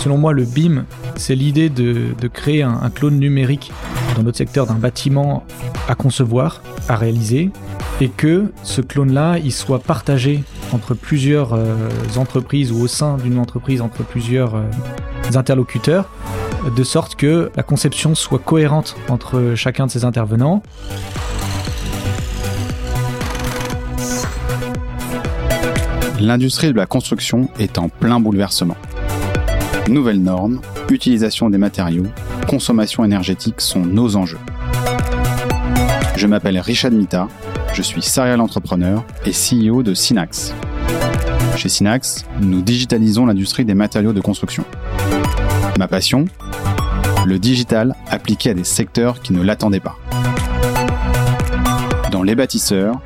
Selon moi, le BIM, c'est l'idée de, créer un, clone numérique dans notre secteur d'un bâtiment à concevoir, à réaliser, et que ce clone-là, il soit partagé entre plusieurs euh, entreprises ou au sein d'une entreprise entre plusieurs euh, interlocuteurs, de sorte que la conception soit cohérente entre chacun de ces intervenants. L'industrie de la construction est en plein bouleversement. Nouvelles normes, utilisation des matériaux, consommation énergétique sont nos enjeux. Je m'appelle Richard Mita, je suis serial entrepreneur et CEO de Synax. Chez Synax, nous digitalisons l'industrie des matériaux de construction. Ma passion Le digital appliqué à des secteurs qui ne l'attendaient pas. Dans Les bâtisseurs,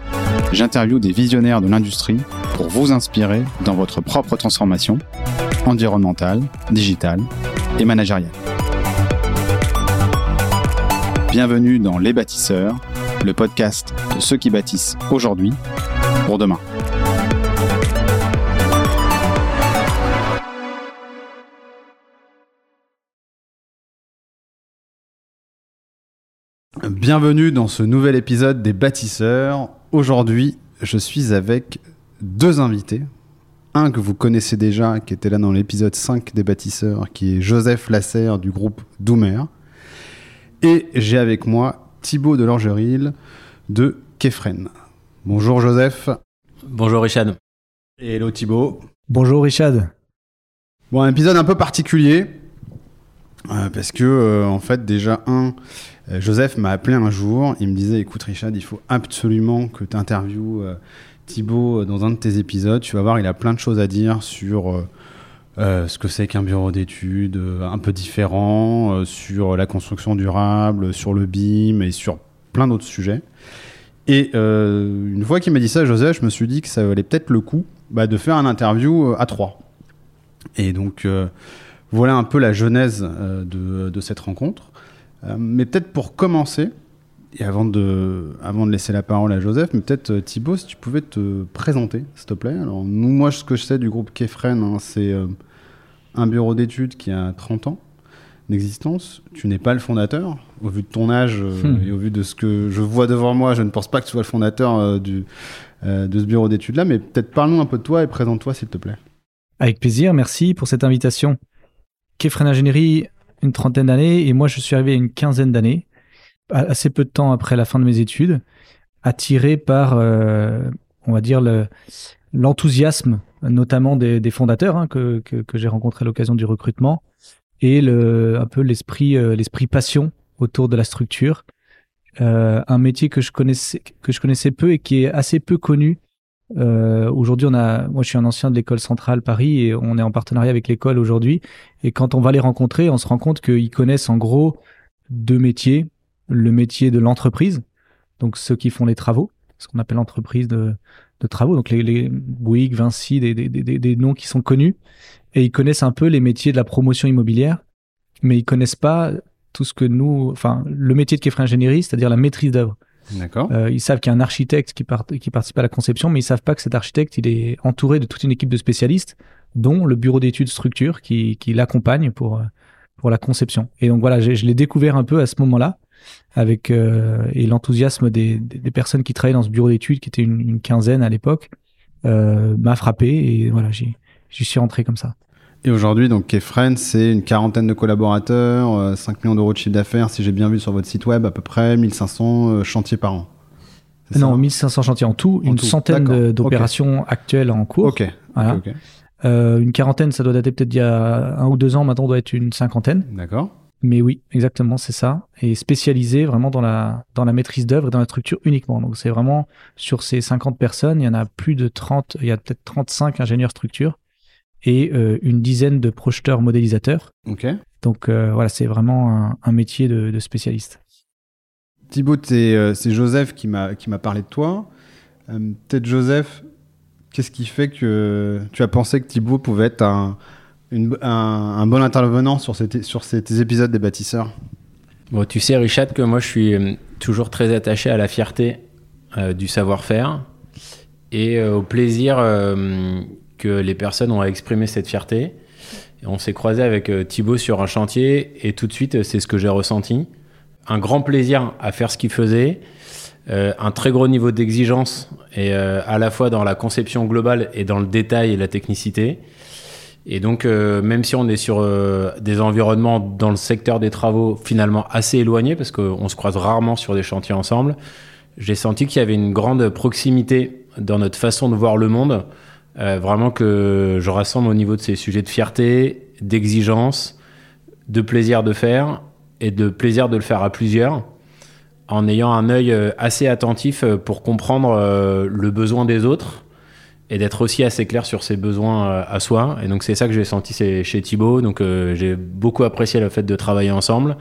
j'interviewe des visionnaires de l'industrie pour vous inspirer dans votre propre transformation environnementale, digitale et managériale. Bienvenue dans Les bâtisseurs, le podcast de ceux qui bâtissent aujourd'hui pour demain. Bienvenue dans ce nouvel épisode des bâtisseurs. Aujourd'hui, je suis avec deux invités. Un que vous connaissez déjà, qui était là dans l'épisode 5 des bâtisseurs, qui est Joseph Lasserre du groupe Doomer. Et j'ai avec moi Thibaut de Langeril de Kefren. Bonjour Joseph. Bonjour Richard. Et hello Thibaut. Bonjour Richard. Bon, un épisode un peu particulier. Euh, parce que, euh, en fait, déjà, un, euh, Joseph m'a appelé un jour. Il me disait Écoute, Richard, il faut absolument que tu interviewes Thibaut, euh, dans un de tes épisodes, tu vas voir, il a plein de choses à dire sur euh, euh, ce que c'est qu'un bureau d'études un peu différent, sur la construction durable, sur le BIM et sur plein d'autres sujets. Et une fois qu'il m'a dit ça, Joseph, je me suis dit que ça valait peut-être le coup bah, de faire un interview à trois. Et donc, voilà un peu la genèse de, de, cette rencontre. mais peut-être pour commencer, et avant de, avant de laisser la parole à Joseph, mais peut-être euh, Thibaut, si tu pouvais te présenter, s'il te plaît. Alors, nous, moi, ce que je sais du groupe Kefren, hein, c'est euh, un bureau d'études qui a 30 ans d'existence. Tu n'es pas le fondateur. Au vu de ton âge euh, hmm. et au vu de ce que je vois devant moi, je ne pense pas que tu sois le fondateur du, de ce bureau d'études-là, mais peut-être parle-nous un peu de toi et présente-toi, s'il te plaît. Avec plaisir, merci pour cette invitation. Kefren Ingénierie, une trentaine d'années, et moi, je suis arrivé à une quinzaine d'années assez peu de temps après la fin de mes études, attiré par, euh, on va dire, l'enthousiasme, notamment des, fondateurs hein, que, j'ai rencontrés à l'occasion du recrutement, et le, un peu l'esprit, euh, passion autour de la structure. Euh, un métier que je connaissais que je connaissais peu et qui est assez peu connu. aujourd'hui, on a, moi, je suis un ancien de l'école centrale Paris et on est en partenariat avec l'école aujourd'hui. Et quand on va les rencontrer, on se rend compte qu'ils connaissent en gros deux métiers le métier de l'entreprise, donc ceux qui font les travaux, ce qu'on appelle l'entreprise de, travaux, donc les, les Bouygues, Vinci, des, des, des, des, noms qui sont connus, et ils connaissent un peu les métiers de la promotion immobilière, mais ils connaissent pas tout ce que nous, enfin, le métier de Kefra Ingénierie, c'est-à-dire la maîtrise d'œuvre. D'accord. Euh, ils savent qu'il y a un architecte qui, part, qui participe à la conception, mais ils savent pas que cet architecte, il est entouré de toute une équipe de spécialistes, dont le bureau d'études structure qui, qui l'accompagne pour, pour la conception. Et donc voilà, je l'ai découvert un peu à ce moment-là avec euh, et l'enthousiasme des, des, personnes qui travaillaient dans ce bureau d'études, qui était une, quinzaine à l'époque, euh, m'a frappé et voilà, j'y suis rentré comme ça. Et aujourd'hui, donc Kefren, c'est une quarantaine de collaborateurs, 5 euh, millions d'euros de chiffre d'affaires, si j'ai bien vu sur votre site web, à peu près 1500 chantiers par an. Non, 1500 chantiers en tout, une centaine d'opérations actuelles en cours. Ok. Voilà. une quarantaine, ça doit dater peut-être d'il y a un ou deux ans, maintenant on doit être une cinquantaine. D'accord. Mais oui, exactement, c'est ça. Et spécialisé vraiment dans la, dans la maîtrise d'œuvre et dans la structure uniquement. Donc c'est vraiment sur ces 50 personnes, il y en a plus de 30, il y a peut-être 35 ingénieurs structure et euh, une dizaine de projeteurs modélisateurs. Donc euh, voilà, c'est vraiment un, métier de, spécialiste. Thibaut, euh, c'est Joseph qui m'a parlé de toi. Peut-être Joseph, qu'est-ce qui fait que tu as pensé que Thibaut pouvait être un, un, bon intervenant sur, sur ces épisodes des bâtisseurs bon, Tu sais, Richard, que moi, je suis euh, toujours très attaché à la fierté euh, du savoir-faire et euh, au plaisir que les personnes ont à exprimer cette fierté. On s'est croisé avec Thibaut sur un chantier et tout de suite, c'est ce que j'ai ressenti. Un grand plaisir à faire ce qu'il faisait, un très gros niveau d'exigence et à la fois dans la conception globale et dans le détail et la technicité. Et donc, euh, même si on est sur euh, des environnements dans le secteur des travaux finalement assez éloignés, parce qu'on se croise rarement sur des chantiers ensemble, j'ai senti qu'il y avait une grande proximité dans notre façon de voir le monde, euh, vraiment que je rassemble au niveau de ces sujets de fierté, d'exigence, de plaisir de faire et de plaisir de le faire à plusieurs, en ayant un œil assez attentif pour comprendre le besoin des autres et d'être aussi assez clair sur ses besoins euh, à soi. Et donc c'est ça que j'ai senti chez Thibaut. Donc euh, j'ai beaucoup apprécié le fait de travailler ensemble.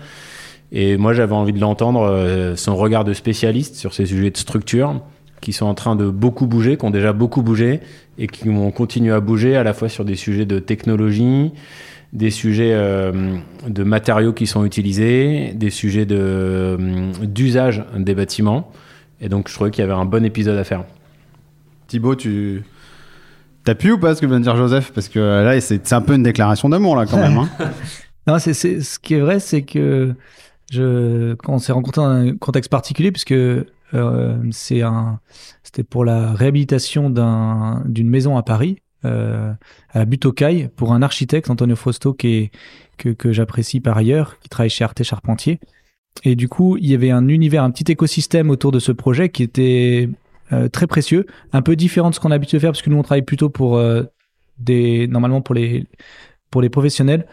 Et moi j'avais envie de l'entendre, euh, son regard de spécialiste sur ces sujets de structure qui sont en train de beaucoup bouger, qui ont déjà beaucoup bougé et qui vont continuer à bouger à la fois sur des sujets de technologie, des sujets de matériaux qui sont utilisés, des sujets d'usage des bâtiments. Et donc je trouvais qu'il y avait un bon épisode à faire. Thibaut, tu. T'as pu ou pas ce que vient de dire Joseph? Parce que euh, là, c'est un peu une déclaration d'amour, là, quand même. hein. Non, ce qui est vrai, c'est que quand on s'est rencontrés dans un contexte particulier, puisque euh, c'était pour la réhabilitation d'un, d'une maison à Paris, euh, à la butte aux Cailles, pour un architecte, Antonio Fausto, qui que, que j'apprécie par ailleurs, qui travaille chez Arte Charpentier. Et du coup, il y avait un univers, un petit écosystème autour de ce projet qui était euh, très précieux, un peu différent de ce qu'on a l'habitude de faire, parce que nous, on travaille plutôt pour euh, des, normalement pour les, pour les professionnels.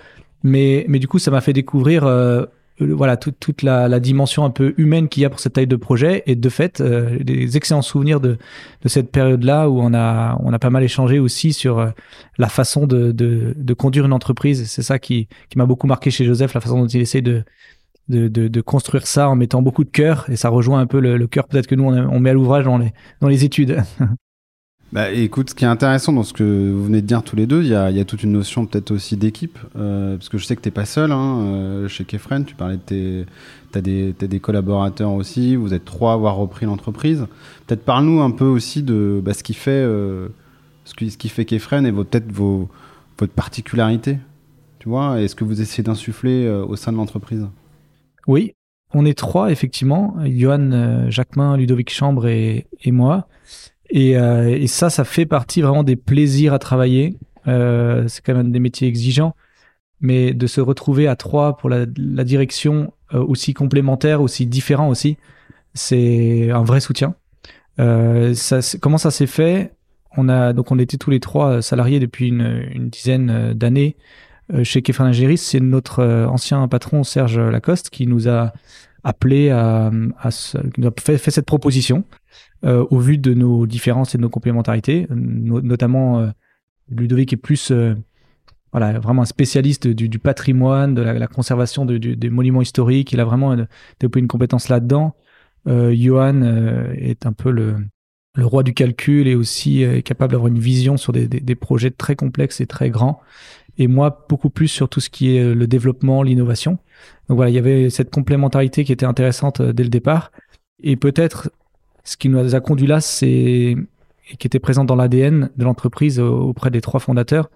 Mais, mais du coup, ça m'a fait découvrir euh, voilà toute, la, dimension un peu humaine qu'il y a pour cette taille de projet. Et de fait, des excellents souvenirs de, de cette période-là où on a, on a pas mal échangé aussi sur la façon de, de, de conduire une entreprise. C'est ça qui, qui m'a beaucoup marqué chez Joseph, la façon dont il essaie de, de, construire ça en mettant beaucoup de cœur. Et ça rejoint un peu le, cœur peut-être que nous, on, met à l'ouvrage dans les, études. Bah, écoute, ce qui est intéressant dans ce que vous venez de dire tous les deux, il y a, toute une notion peut-être aussi d'équipe, euh, parce que je sais que t'es pas seul hein, euh, chez Kefren. Tu parlais de tes, des, t'as des collaborateurs aussi. Vous êtes trois à avoir repris l'entreprise. Peut-être parle-nous un peu aussi de bah, ce qui fait, euh, ce qui, ce qui fait Kefren et peut-être votre particularité. Tu vois, et ce que vous essayez d'insuffler au sein de l'entreprise. Oui, on est trois, effectivement. Johan euh, Jacquemin, Ludovic Chambre et, moi. Et, euh, et ça, ça fait partie vraiment des plaisirs à travailler. Euh, c'est quand même des métiers exigeants. Mais de se retrouver à trois pour la, direction aussi complémentaire, aussi différent aussi, c'est un vrai soutien. Comment ça s'est fait? On a donc on était tous les trois salariés depuis une, dizaine d'années chez Kefren Ingéris. C'est notre euh, ancien patron Serge Lacoste qui nous a appelé à, se- qui nous a fait, cette proposition euh, au vu de nos différences et de nos complémentarités, no- notamment euh, Ludovic est plus euh, voilà vraiment un spécialiste du, patrimoine, de la, conservation des monuments historiques. Il a vraiment euh, développé une compétence là-dedans. Euh, Johan euh, est un peu le, roi du calcul et aussi euh, est capable d'avoir une vision sur des projets très complexes et très grands. Et moi, beaucoup plus sur tout ce qui est euh, le développement, l'innovation. Donc voilà, il y avait cette complémentarité qui était intéressante euh, dès le départ. Et peut-être ce qui nous a conduit là, c'est et qui était présent dans l'ADN de l'entreprise euh, auprès des trois fondateurs,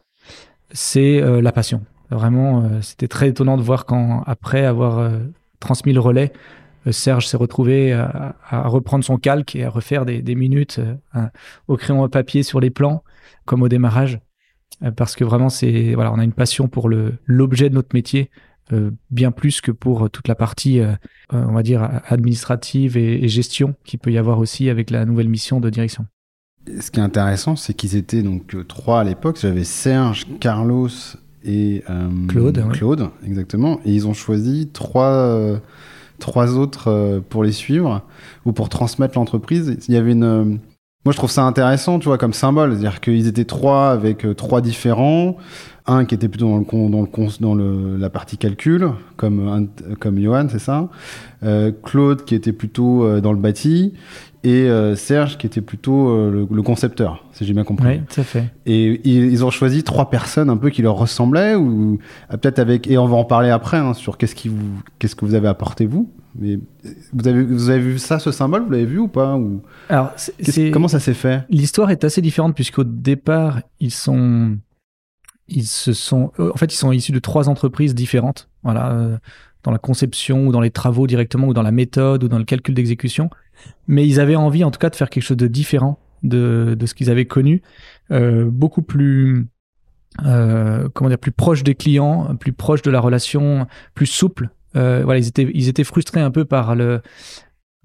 c'est la passion. Vraiment, c'était très étonnant de voir quand, après avoir transmis le relais, Serge s'est retrouvé à, reprendre son calque et à refaire des, des minutes au crayon à papier sur les plans, comme au démarrage, parce que vraiment, c'est voilà, on a une passion pour le l'objet de notre métier, euh, bien plus que pour toute la partie, euh, euh, on va dire, administrative et, et gestion qui peut y avoir aussi avec la nouvelle mission de direction. Ce qui est intéressant, c'est qu'ils étaient donc euh, trois à l'époque. J'avais Serge, Carlos et euh, Claude, ouais. Claude, exactement. Et ils ont choisi trois, euh, trois autres euh, pour les suivre ou pour transmettre l'entreprise. Il y avait une. Moi, je trouve ça intéressant, tu vois, comme symbole. C'est-à-dire qu'ils étaient trois avec euh, trois différents. Un qui était plutôt dans, le dans, le dans le, la partie calcul, comme, comme Johan, c'est ça. Euh, Claude qui était plutôt euh, dans le bâti et euh, Serge qui était plutôt euh, le, le concepteur, si j'ai bien compris. Oui, tout à fait. Et ils, ils ont choisi trois personnes un peu qui leur ressemblaient ou ah, peut-être avec et on va en parler après hein, sur qu'est-ce qui vous qu'est-ce que vous avez apporté vous. Mais euh, vous avez vous avez vu ça ce symbole vous l'avez vu ou pas ou Alors, comment ça s'est fait? L'histoire est assez différente puisqu'au départ, ils sont ils se sont, en fait, ils sont issus de trois entreprises différentes. Voilà, dans la conception ou dans les travaux directement ou dans la méthode ou dans le calcul d'exécution. Mais ils avaient envie, en tout cas, de faire quelque chose de différent de, ce qu'ils avaient connu, euh, beaucoup plus, euh, comment dire, plus proche des clients, plus proche de la relation, plus souple. Euh, voilà, ils étaient, ils étaient frustrés un peu par le,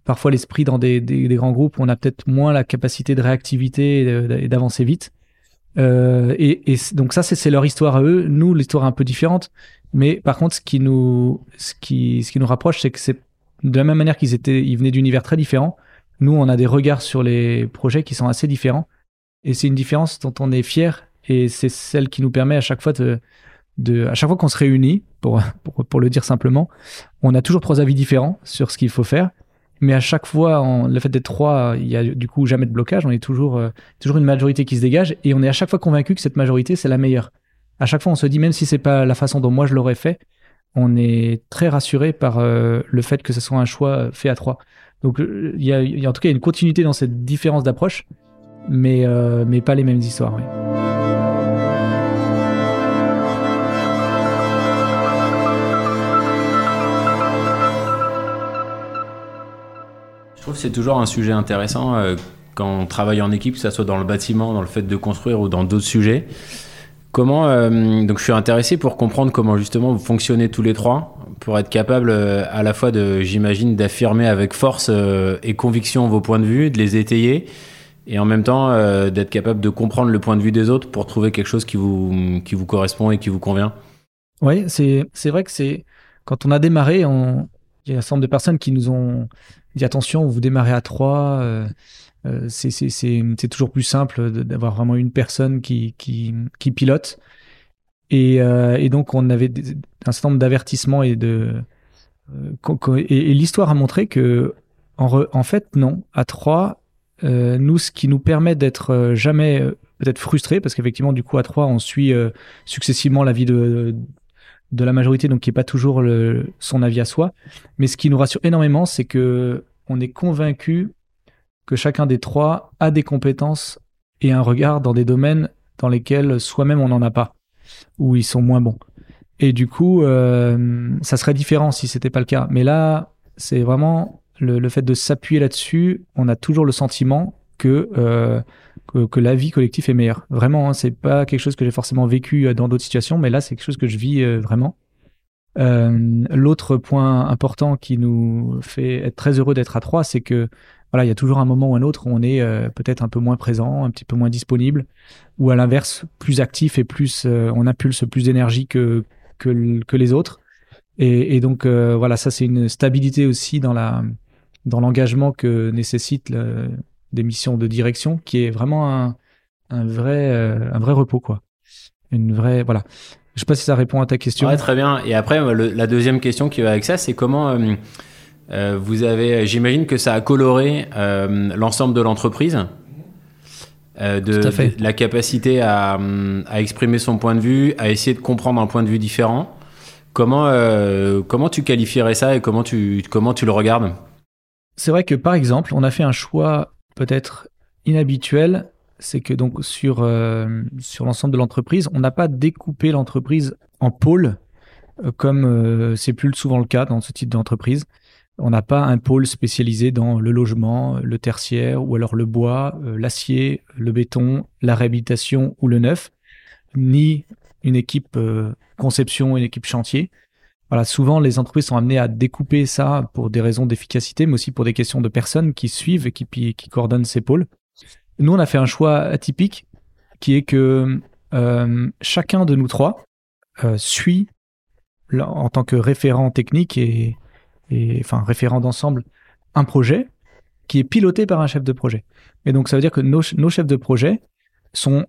parfois l'esprit dans des, grands groupes où on a peut-être moins la capacité de réactivité et d'avancer vite. Et, et, donc ça, c'est leur histoire à eux. Nous, l'histoire est un peu différente. Mais par contre, ce qui nous, ce qui, ce qui nous rapproche, c'est que c'est de la même manière qu'ils étaient, ils venaient d'univers très différents. Nous, on a des regards sur les projets qui sont assez différents. Et c'est une différence dont on est fier. Et c'est celle qui nous permet à chaque fois de, à chaque fois qu'on se réunit, pour, pour, pour, le dire simplement, on a toujours trois avis différents sur ce qu'il faut faire. Mais à chaque fois, le fait d'être trois, il y a du coup jamais de blocage. On est toujours, euh, toujours une majorité qui se dégage. Et on est à chaque fois convaincu que cette majorité, c'est la meilleure. À chaque fois, on se dit, même si c'est pas la façon dont moi je l'aurais fait, on est très rassuré par euh, le fait que ce soit un choix fait à trois. Donc il y, a, en tout cas une continuité dans cette différence d'approche, mais, euh, pas les mêmes histoires. Je trouve que c'est toujours un sujet intéressant euh, quand on travaille en équipe, que ce soit dans le bâtiment, dans le fait de construire ou dans d'autres sujets. Comment euh, donc je suis intéressé pour comprendre comment justement vous fonctionnez tous les trois pour être capable euh, à la fois de j'imagine d'affirmer avec force euh, et conviction vos points de vue, de les étayer et en même temps d'être capable de comprendre le point de vue des autres pour trouver quelque chose qui vous qui vous correspond et qui vous convient. Oui, c'est vrai que c'est quand on a démarré, il y a un certain nombre de personnes qui nous ont dit attention, vous démarrez à trois c'est toujours plus simple d'avoir vraiment une personne qui, qui, pilote. Et, euh, et, donc, on avait un certain nombre d'avertissements et de. Euh, et, l'histoire a montré que, en, en, fait, non. À trois, nous, ce qui nous permet d'être jamais peut-être frustrés, parce qu'effectivement, du coup, à trois, on suit successivement l'avis de, de la majorité, donc qui n'est pas toujours son avis à soi. Mais ce qui nous rassure énormément, c'est que on est convaincu que chacun des trois a des compétences et un regard dans des domaines dans lesquels soi-même on n'en a pas, ou ils sont moins bons. Et du coup, euh, ça serait différent si c'était pas le cas. Mais là, c'est vraiment le, fait de s'appuyer là-dessus. On a toujours le sentiment que, euh, que, la vie collective est meilleure. Vraiment, hein, c'est pas quelque chose que j'ai forcément vécu euh, dans d'autres situations, mais là, c'est quelque chose que je vis vraiment. L'autre point important qui nous fait être très heureux d'être à trois, c'est que voilà, il y a toujours un moment ou un autre où on est euh, peut-être un peu moins présent, un petit peu moins disponible, ou à l'inverse, plus actif et plus, euh, on impulse plus d'énergie que, que, les autres. Et, donc, euh, voilà, ça, c'est une stabilité aussi dans la dans l'engagement que nécessite des missions de direction, qui est vraiment un, un vrai, un vrai repos, quoi. Une vraie, voilà. Je sais pas si ça répond à ta question. Ouais, très bien. Et après, la deuxième question qui va avec ça, c'est comment euh, vous avez, j'imagine que ça a coloré euh, l'ensemble de l'entreprise. Euh, de, la capacité à, à, exprimer son point de vue, à essayer de comprendre un point de vue différent. Comment, euh, comment tu qualifierais ça et comment tu, comment tu le regardes? C'est vrai que par exemple, on a fait un choix peut-être inhabituel, c'est que donc sur, euh, sur l'ensemble de l'entreprise, on n'a pas découpé l'entreprise en pôles comme c'est plus souvent le cas dans ce type d'entreprise. On n'a pas un pôle spécialisé dans le logement, le tertiaire, ou alors le bois, euh, l'acier, le béton, la réhabilitation ou le neuf, ni une équipe euh, conception, une équipe chantier. Voilà, souvent les entreprises sont amenées à découper ça pour des raisons d'efficacité, mais aussi pour des questions de personnes qui suivent et qui, coordonnent ces pôles. Nous, on a fait un choix atypique qui est que euh, chacun de nous trois suit en tant que référent technique et, et enfin référent d'ensemble, un projet qui est piloté par un chef de projet. Et donc ça veut dire que nos, nos chefs de projet sont,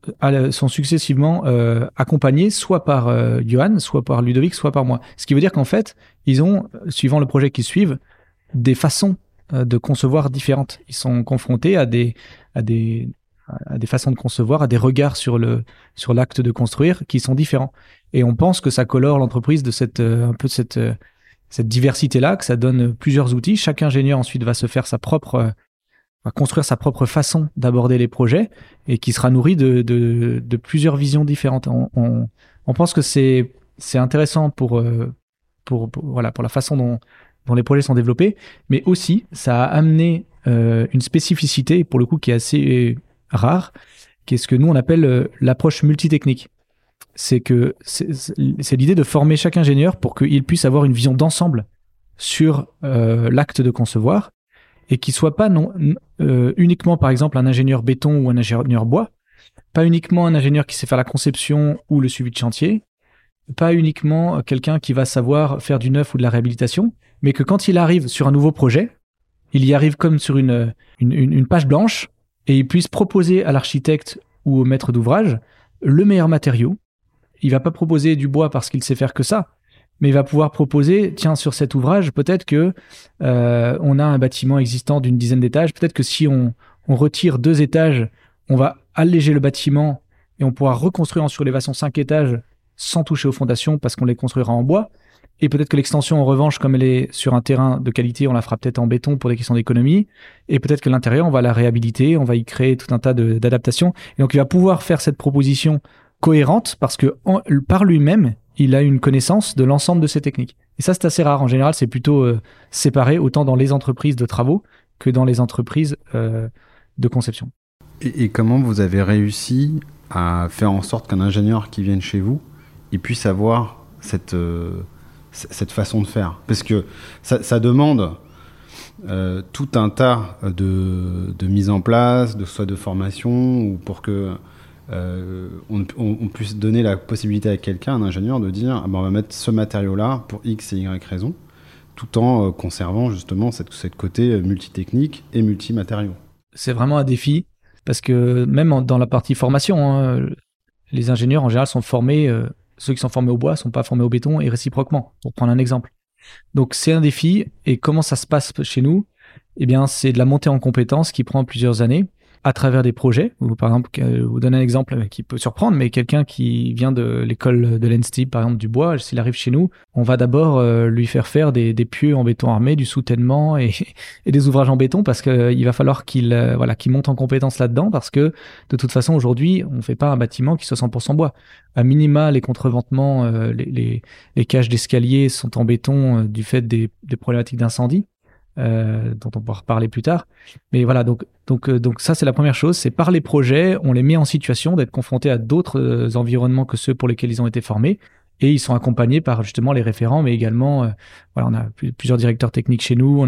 sont successivement euh, accompagnés soit par euh, Johan, soit par Ludovic, soit par moi. Ce qui veut dire qu'en fait, ils ont, suivant le projet qu'ils suivent, des façons euh, de concevoir différentes. Ils sont confrontés à des, à des, à des façons de concevoir, à des regards sur le sur l'acte de construire qui sont différents. Et on pense que ça colore l'entreprise de cette un peu de cette cette diversité-là, que ça donne plusieurs outils. Chaque ingénieur ensuite va se faire sa propre, va construire sa propre façon d'aborder les projets et qui sera nourri de, plusieurs visions différentes. On, pense que c'est intéressant pour, euh, pour, pour, voilà pour la façon dont, les projets sont développés, mais aussi ça a amené euh, une spécificité pour le coup qui est assez rare, qui est ce que nous on appelle euh, l'approche multitechnique. C'est que c'est l'idée de former chaque ingénieur pour qu'il puisse avoir une vision d'ensemble sur euh, l'acte de concevoir et qu'il soit pas euh, uniquement par exemple un ingénieur béton ou un ingénieur bois, pas uniquement un ingénieur qui sait faire la conception ou le suivi de chantier, pas uniquement quelqu'un qui va savoir faire du neuf ou de la réhabilitation, mais que quand il arrive sur un nouveau projet, il y arrive comme sur une- une page blanche et il puisse proposer à l'architecte ou au maître d'ouvrage le meilleur matériau. Il va pas proposer du bois parce qu'il sait faire que ça, mais il va pouvoir proposer, tiens, sur cet ouvrage, peut-être que euh, on a un bâtiment existant d'une dizaine d'étages, peut-être que si on, on retire deux étages, on va alléger le bâtiment et on pourra reconstruire en surélévation cinq étages sans toucher aux fondations parce qu'on les construira en bois. Et peut-être que l'extension, en revanche, comme elle est sur un terrain de qualité, on la fera peut-être en béton pour des questions d'économie. Et peut-être que l'intérieur, on va la réhabiliter, on va y créer tout un tas d'adaptations. Et donc, il va pouvoir faire cette proposition cohérente parce que par lui-même, il a une connaissance de l'ensemble de ces techniques. Et ça, c'est assez rare. En général, c'est plutôt euh, séparé autant dans les entreprises de travaux que dans les entreprises euh, de conception. Et, et comment vous avez réussi à faire en sorte qu'un ingénieur qui vienne chez vous, il puisse avoir cette, euh, cette façon de faire? Parce que ça, demande tout un tas de, de mise en place, de soit de formation, ou pour que euh, on, puisse donner la possibilité à quelqu'un, un ingénieur, de dire ah ben, on va mettre ce matériau-là pour X et Y raison, tout en euh, conservant justement cette, cette côté euh, multitechnique et multimatériaux. c'est vraiment un défi parce que même dans la partie formation, hein, les ingénieurs en général sont formés, ceux qui sont formés au bois sont pas formés au béton et réciproquement, pour prendre un exemple. Donc c'est un défi et comment ça se passe chez nous? Eh bien c'est de la montée en compétences qui prend plusieurs années à travers des projets. Ou par exemple, euh, vous donner un exemple qui peut surprendre, mais quelqu'un qui vient de l'école de l'ENSTI, par exemple du bois, s'il arrive chez nous, on va d'abord euh, lui faire faire des, des pieux en béton armé, du soutènement et, et des ouvrages en béton parce qu'il va falloir qu'il euh, voilà qu'il monte en compétence là-dedans parce que de toute façon aujourd'hui on fait pas un bâtiment qui soit 100% bois. À minima les contreventements, euh, les, les, les cages d'escalier sont en béton euh, du fait des, des problématiques d'incendie euh, dont on pourra reparler plus tard. Mais voilà euh, donc ça c'est la première chose, c'est par les projets on les met en situation d'être confrontés à d'autres euh, environnements que ceux pour lesquels ils ont été formés et ils sont accompagnés par justement les référents mais également voilà on a plus- plusieurs directeurs techniques chez nous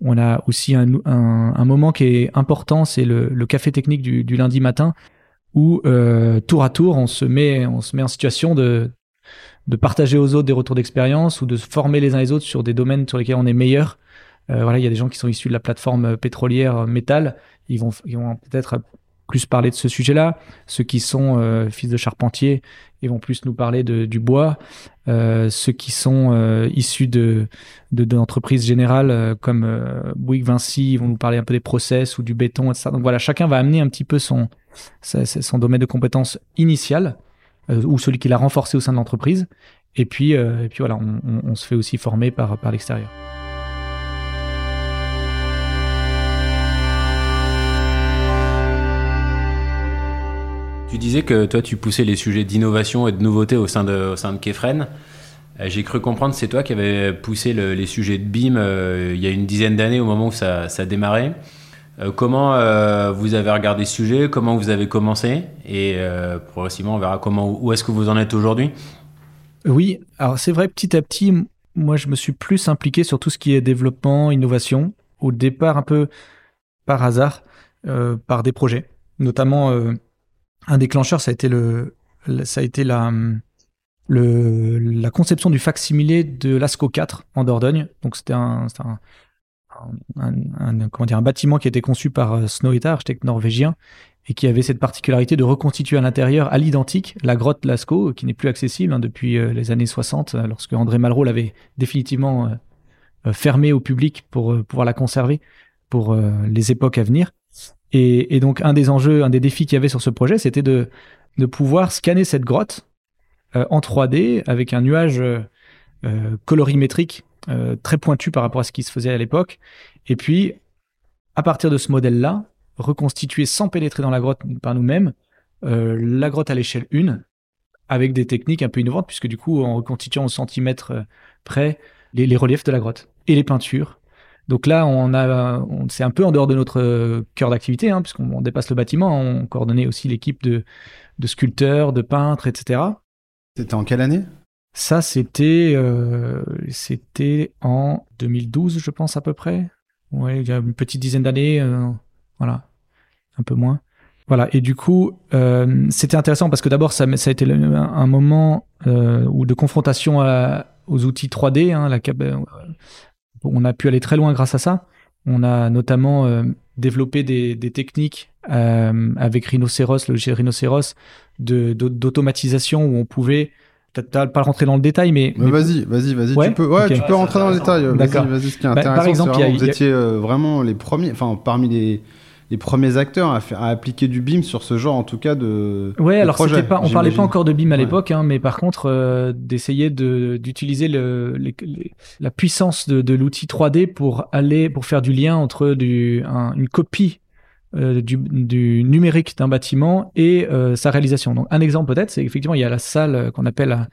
on a aussi un, moment qui est important, c'est le, café technique du, lundi matin, où tour à tour, on se met, en situation de, de partager aux autres des retours d'expérience ou de se former les uns les autres sur des domaines sur lesquels on est meilleur. Euh, voilà, il y a des gens qui sont issus de la plateforme pétrolière euh, métal, ils vont, peut-être plus parler de ce sujet-là. Ceux qui sont euh, fils de charpentiers, ils vont plus nous parler du bois. Euh, ceux qui sont euh, issus de de- d'entreprises générales euh, comme euh, Bouygues, Vinci, ils vont nous parler un peu des process ou du béton, etc. Donc voilà, chacun va amener un petit peu son son domaine de compétences initial euh, ou celui qu'il a renforcé au sein de l'entreprise. Et puis euh, et puis voilà, on, on- on se fait aussi former par par l'extérieur. Tu disais que toi, tu poussais les sujets d'innovation et de nouveauté au sein de, au sein de Kefren. Euh, J'ai cru comprendre que c'est toi qui avais poussé le- les sujets de BIM euh, il y a une dizaine d'années au moment où ça, ça démarrait. Euh, comment vous avez regardé ce sujet? Comment vous avez commencé? Et progressivement, on verra comment, où est-ce que vous en êtes aujourd'hui. Oui, alors c'est vrai, petit à petit, moi je me suis plus impliqué sur tout ce qui est développement, innovation, au départ un peu par hasard, par des projets. Notamment, un déclencheur, ça a été, la, conception du facsimilé de l'ASCO 4 en Dordogne. Donc c'était un, bâtiment qui a été conçu par euh, Snohetta, architecte norvégien, et qui avait cette particularité de reconstituer à l'intérieur, à l'identique, la grotte Lascaux, qui n'est plus accessible hein, depuis euh, les années 60, euh, lorsque André Malraux l'avait définitivement euh, euh, fermée au public pour euh, pouvoir la conserver pour euh, les époques à venir. Et, donc, un des enjeux, un des défis qu'il y avait sur ce projet, c'était de, pouvoir scanner cette grotte euh, en 3D avec un nuage euh, euh, colorimétrique très pointu par rapport à ce qui se faisait à l'époque. Et puis, à partir de ce modèle-là, reconstituer sans pénétrer dans la grotte par nous-mêmes la grotte à l'échelle 1 avec des techniques un peu innovantes puisque du coup en reconstituant au centimètre près les reliefs de la grotte et les peintures. Donc là, on a, on, c'est un peu en dehors de notre euh, cœur d'activité, hein, puisqu'on dépasse le bâtiment. On coordonnait aussi l'équipe de, de sculpteurs, de peintres, etc. C'était en quelle année? Ça, c'était, euh, c'était en 2012, je pense à peu près. Ouais, il y a une petite dizaine d'années, euh, voilà, un peu moins. Voilà, et du coup, euh, c'était intéressant parce que d'abord, ça, ça a été un, un moment où de confrontation à- aux outils 3D. Hein, la, cap- euh, on a pu aller très loin grâce à ça. On a notamment euh, développé des, des techniques euh, avec Rhinoceros, le logiciel d'au- d'automatisation où on pouvait, peut-être pas rentrer dans le détail, mais, Mais Vas-y, vas-y, vas-y. Ouais tu peux, ouais, tu peux rentrer dans le détail. Vas-y, D'accord. vas-y. Ce qui est Bah, par intéressant, exemple, a- vraiment, il vous a- étiez euh, vraiment les premiers, enfin parmi les, les premiers acteurs à, faire, à appliquer du BIM sur ce genre, en tout cas de. Ouais, de alors projet, pas, on parlait pas encore de BIM à Ouais. l'époque, hein, mais par contre euh, d'essayer de d'utiliser le, la puissance de, de l'outil 3D pour aller pour faire du lien entre du, un- une copie euh, du, du numérique d'un bâtiment et euh, sa réalisation. Donc un exemple peut-être, c'est effectivement il y a la salle qu'on appelle, la-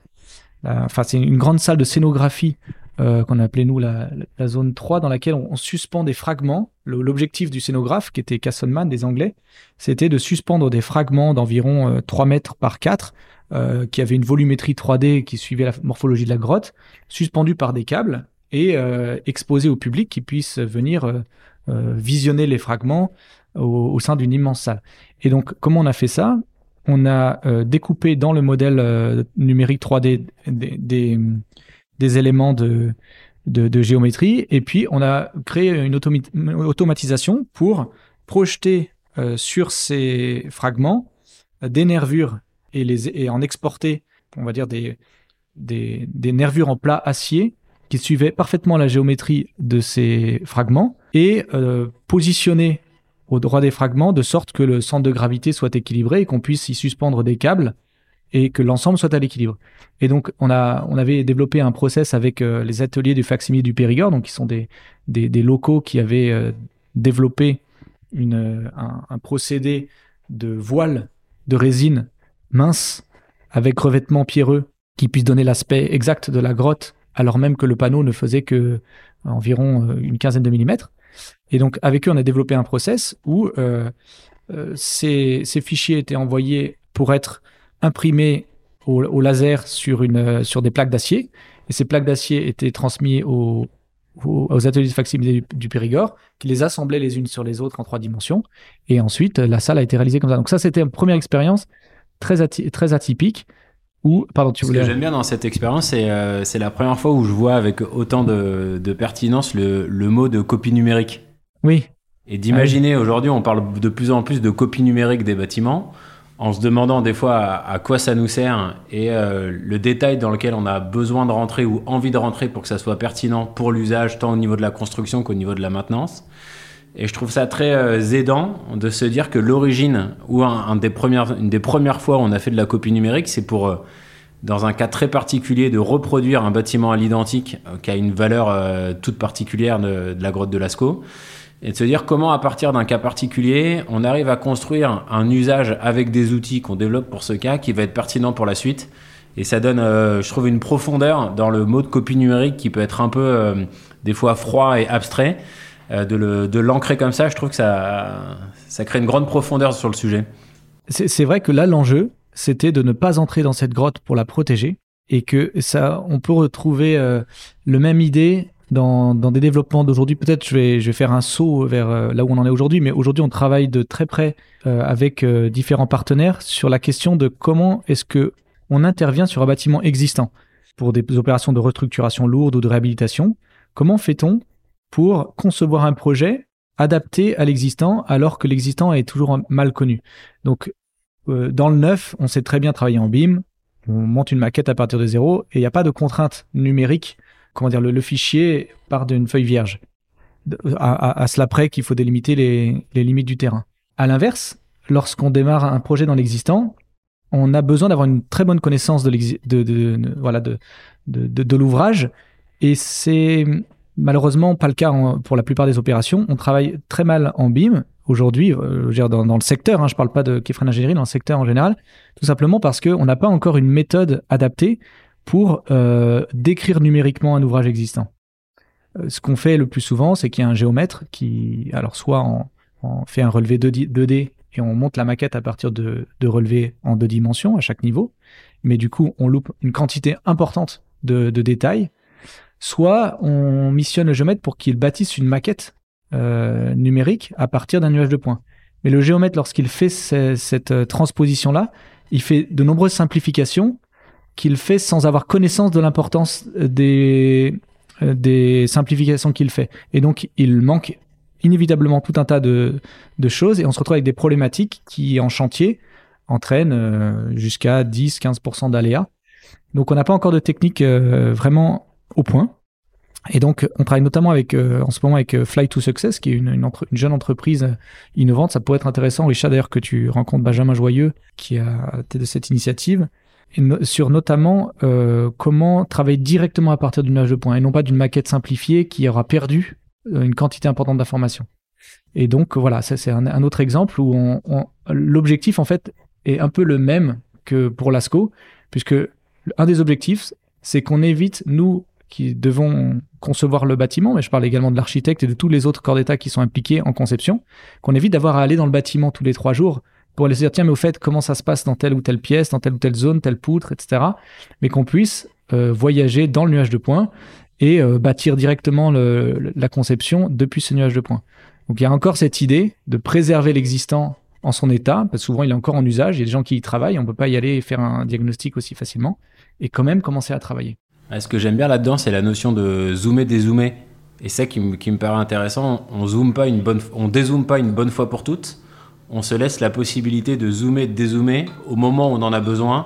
la- enfin c'est une grande salle de scénographie euh, qu'on appelait nous la, zone 3 dans laquelle on, suspend des fragments. L'objectif du scénographe, qui était Castleman des Anglais, c'était de suspendre des fragments d'environ euh, 3 mètres par 4 euh, qui avaient une volumétrie 3D qui suivait la morphologie de la grotte, suspendus par des câbles et euh, exposés au public qui puisse venir visionner les fragments au, sein d'une immense salle. Et donc, comment on a fait ça? On a découpé dans le modèle numérique 3D des, des, des éléments de, géométrie. Et puis on a créé une automatisation pour projeter euh, sur ces fragments euh, des nervures et, en exporter, on va dire, des, des, des nervures en plat acier qui suivaient parfaitement la géométrie de ces fragments et euh, positionner au droit des fragments de sorte que le centre de gravité soit équilibré et qu'on puisse y suspendre des câbles et que l'ensemble soit à l'équilibre. Et donc, on, a, on avait développé un process avec euh, les ateliers du facsimile du Périgord, donc qui sont des, des, locaux qui avaient euh, développé une, euh, un, procédé de voile de résine mince avec revêtement pierreux qui puisse donner l'aspect exact de la grotte, alors même que le panneau ne faisait que environ une quinzaine de millimètres. Et donc, avec eux, on a développé un process où ces fichiers étaient envoyés pour être imprimés au, au laser sur, une, euh, sur des plaques d'acier. Et ces plaques d'acier étaient transmises aux, aux, aux ateliers de facsimilé du, du Périgord, qui les assemblaient les unes sur les autres en trois dimensions. Et ensuite, euh, la salle a été réalisée comme ça. Donc ça, c'était une première expérience très, ati- très atypique. Où, pardon, tu Ce que j'aime bien dans cette expérience, c'est euh, c'est la première fois où je vois avec autant de, de pertinence le, le mot de copie numérique. Oui, Et d'imaginer, aujourd'hui, on parle de plus en plus de copie numérique des bâtiments, en se demandant des fois à, quoi ça nous sert et euh, le détail dans lequel on a besoin de rentrer ou envie de rentrer pour que ça soit pertinent pour l'usage, tant au niveau de la construction qu'au niveau de la maintenance. Et je trouve ça très euh, aidant de se dire que l'origine, ou une des premières fois où on a fait de la copie numérique, c'est pour, euh, dans un cas très particulier, de reproduire un bâtiment à l'identique qui a une valeur toute particulière de la grotte de Lascaux et de se dire comment à partir d'un cas particulier, on arrive à construire un usage avec des outils qu'on développe pour ce cas qui va être pertinent pour la suite. Et ça donne, euh, je trouve, une profondeur dans le mot de copie numérique qui peut être un peu, euh, des fois, froid et abstrait. Euh, de l'ancrer comme ça, je trouve que ça, ça crée une grande profondeur sur le sujet. c'est c'est vrai que là, l'enjeu, c'était de ne pas entrer dans cette grotte pour la protéger et que ça, on peut retrouver euh, le même idée dans, des développements d'aujourd'hui. Peut-être je vais, je vais faire un saut vers euh, là où on en est aujourd'hui, mais aujourd'hui, on travaille de très près euh, avec euh, différents partenaires sur la question de comment est-ce que on intervient sur un bâtiment existant pour des opérations de restructuration lourde ou de réhabilitation. Comment fait-on pour concevoir un projet adapté à l'existant alors que l'existant est toujours mal connu? Donc, dans le neuf, on sait très bien travailler en BIM. On monte une maquette à partir de zéro et il n'y a pas de contrainte numérique. Comment dire, le, fichier part d'une feuille vierge. À, cela près qu'il faut délimiter les, limites du terrain. À l'inverse, lorsqu'on démarre un projet dans l'existant, on a besoin d'avoir une très bonne connaissance de, l'ouvrage. Et c'est malheureusement pas le cas pour la plupart des opérations. On travaille très mal en BIM aujourd'hui, euh, dans, le secteur, hein, je ne parle pas de Kefren Ingénierie, dans le secteur en général, tout simplement parce qu'on n'a pas encore une méthode adaptée pour euh, décrire numériquement un ouvrage existant. Euh, ce qu'on fait le plus souvent, c'est qu'il y a un géomètre qui, alors soit on, fait un relevé 2D, et on monte la maquette à partir de, relevés en deux dimensions à chaque niveau, mais du coup on loupe une quantité importante de, de détails, soit on missionne le géomètre pour qu'il bâtisse une maquette euh, numérique à partir d'un nuage de points. Mais le géomètre, lorsqu'il fait cette transposition-là, il fait de nombreuses simplifications qu'il fait sans avoir connaissance de l'importance des, euh, des simplifications qu'il fait. Et donc, il manque inévitablement tout un tas de, choses et on se retrouve avec des problématiques qui, en chantier, entraînent euh, jusqu'à 10-15% d'aléas. Donc, on n'a pas encore de technique euh, vraiment au point. Et donc, on travaille notamment avec, en ce moment avec Fly to Success, qui est une, une, jeune entreprise innovante. Ça pourrait être intéressant, Richard, d'ailleurs, que tu rencontres Benjamin Joyeux, qui a tête de cette initiative sur notamment euh, comment travailler directement à partir du nuage de points et non pas d'une maquette simplifiée qui aura perdu euh, une quantité importante d'informations. Et donc voilà, ça c'est un, autre exemple où l'objectif en fait est un peu le même que pour l'ASCO, puisque un des objectifs, c'est qu'on évite, nous qui devons concevoir le bâtiment, mais je parle également de l'architecte et de tous les autres corps d'État qui sont impliqués en conception, qu'on évite d'avoir à aller dans le bâtiment tous les trois jours pour se dire, tiens, mais au fait, comment ça se passe dans telle ou telle pièce, dans telle ou telle zone, telle poutre, etc. Mais qu'on puisse euh, voyager dans le nuage de points et euh, bâtir directement la conception depuis ce nuage de points. Donc il y a encore cette idée de préserver l'existant en son état, parce que souvent il est encore en usage, il y a des gens qui y travaillent, on ne peut pas y aller faire un diagnostic aussi facilement, et quand même commencer à travailler. Ce que j'aime bien là-dedans, c'est la notion de zoomer, dézoomer. Et ça qui, qui me paraît intéressant, on zoome pas une bonne, on dézoome pas une bonne fois pour toutes, on se laisse la possibilité de zoomer, de dézoomer au moment où on en a besoin,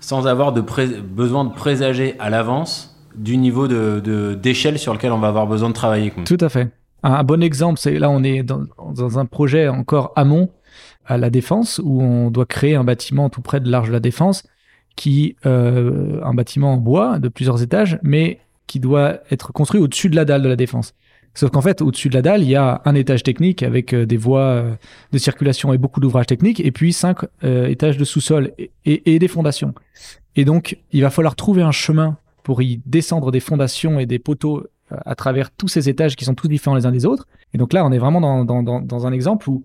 sans avoir de besoin de présager à l'avance du niveau d'échelle de, sur lequel on va avoir besoin de travailler. Tout à fait. Un, bon exemple, c'est là on est dans, un projet encore amont à la défense où on doit créer un bâtiment tout près de l'Arche de la Défense, qui euh, un bâtiment en bois de plusieurs étages, mais qui doit être construit au-dessus de la dalle de la Défense. Sauf qu'en fait, au-dessus de la dalle, il y a un étage technique avec euh, des voies euh, de circulation et beaucoup d'ouvrages techniques, et puis cinq euh, étages de sous-sol et, des fondations. Et donc, il va falloir trouver un chemin pour y descendre des fondations et des poteaux à travers tous ces étages qui sont tous différents les uns des autres. Et donc là, on est vraiment dans, dans un exemple où,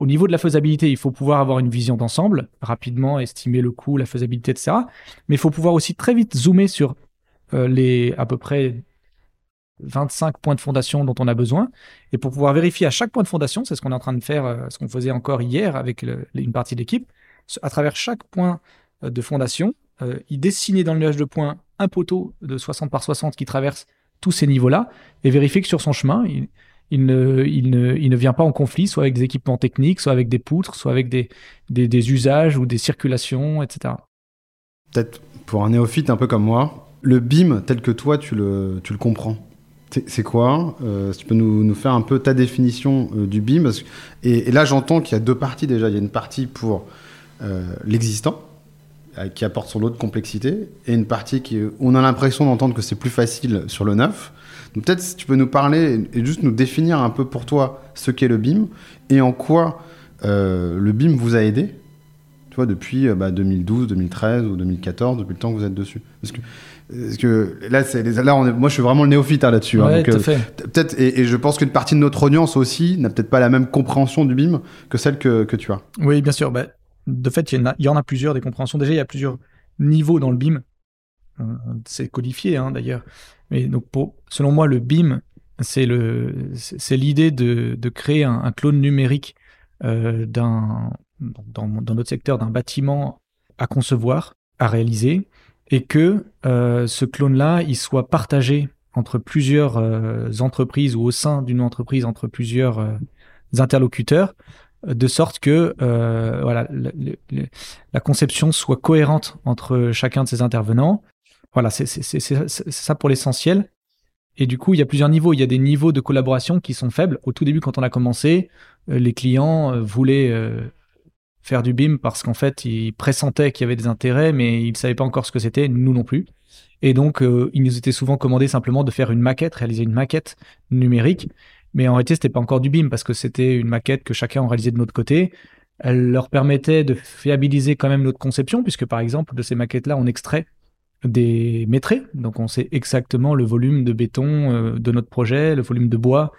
au niveau de la faisabilité, il faut pouvoir avoir une vision d'ensemble, rapidement estimer le coût, la faisabilité, etc. Mais il faut pouvoir aussi très vite zoomer sur les à peu près 25 points de fondation dont on a besoin. Et pour pouvoir vérifier à chaque point de fondation, c'est ce qu'on est en train de faire, euh, ce qu'on faisait encore hier avec une partie de l'équipe, à travers chaque point euh, de fondation, euh, il dessinait dans le nuage de points un poteau de 60 par 60 qui traverse tous ces niveaux-là et vérifier que sur son chemin, il, ne, vient pas en conflit, soit avec des équipements techniques, soit avec des poutres, soit avec des, usages ou des circulations, etc. Peut-être pour un néophyte un peu comme moi, le BIM tel que toi tu le comprends, c'est quoi euh, Tu peux nous, faire un peu ta définition euh, du BIM et, là, j'entends qu'il y a deux parties déjà. Il y a une partie pour euh, l'existant, qui apporte son lot de complexité, et une partie qui, on a l'impression d'entendre que c'est plus facile sur le neuf. Donc peut-être si tu peux nous parler et, juste nous définir un peu pour toi ce qu'est le BIM et en quoi le BIM vous a aidé, tu vois, depuis 2012, 2013 ou 2014, depuis le temps que vous êtes dessus. Parce que là, c'est là on moi, je suis vraiment le néophyte hein, là-dessus. Hein, euh, peut-être, et, je pense qu'une partie de notre audience aussi n'a peut-être pas la même compréhension du BIM que celle que, que tu as. Oui, bien sûr. Bah, de fait, il y, en a plusieurs des compréhensions. Déjà, il y a plusieurs niveaux dans le BIM. Euh, c'est codifié hein, d'ailleurs. Mais donc, pour, selon moi, le BIM, c'est le, c'est l'idée de, de, créer un, clone numérique euh, d'un, dans, dans notre secteur, d'un bâtiment à concevoir, à réaliser, et que euh, ce clone-là, il soit partagé entre plusieurs euh, entreprises ou au sein d'une entreprise entre plusieurs euh, interlocuteurs, de sorte que voilà, la conception soit cohérente entre chacun de ces intervenants. Voilà, c'est ça pour l'essentiel. Et du coup, il y a plusieurs niveaux. Il y a des niveaux de collaboration qui sont faibles. Au tout début, quand on a commencé, les clients voulaient faire du BIM parce qu'en fait, ils pressentaient qu'il y avait des intérêts, mais ils ne savaient pas encore ce que c'était, nous non plus. Et donc, euh, il nous était souvent commandé simplement de faire une maquette, réaliser une maquette numérique. Mais en réalité, c'était pas encore du BIM parce que c'était une maquette que chacun réalisait de notre côté. Elle leur permettait de fiabiliser quand même notre conception, puisque par exemple, de ces maquettes-là, on extrait des métrés. Donc, on sait exactement le volume de béton euh, de notre projet, le volume de bois,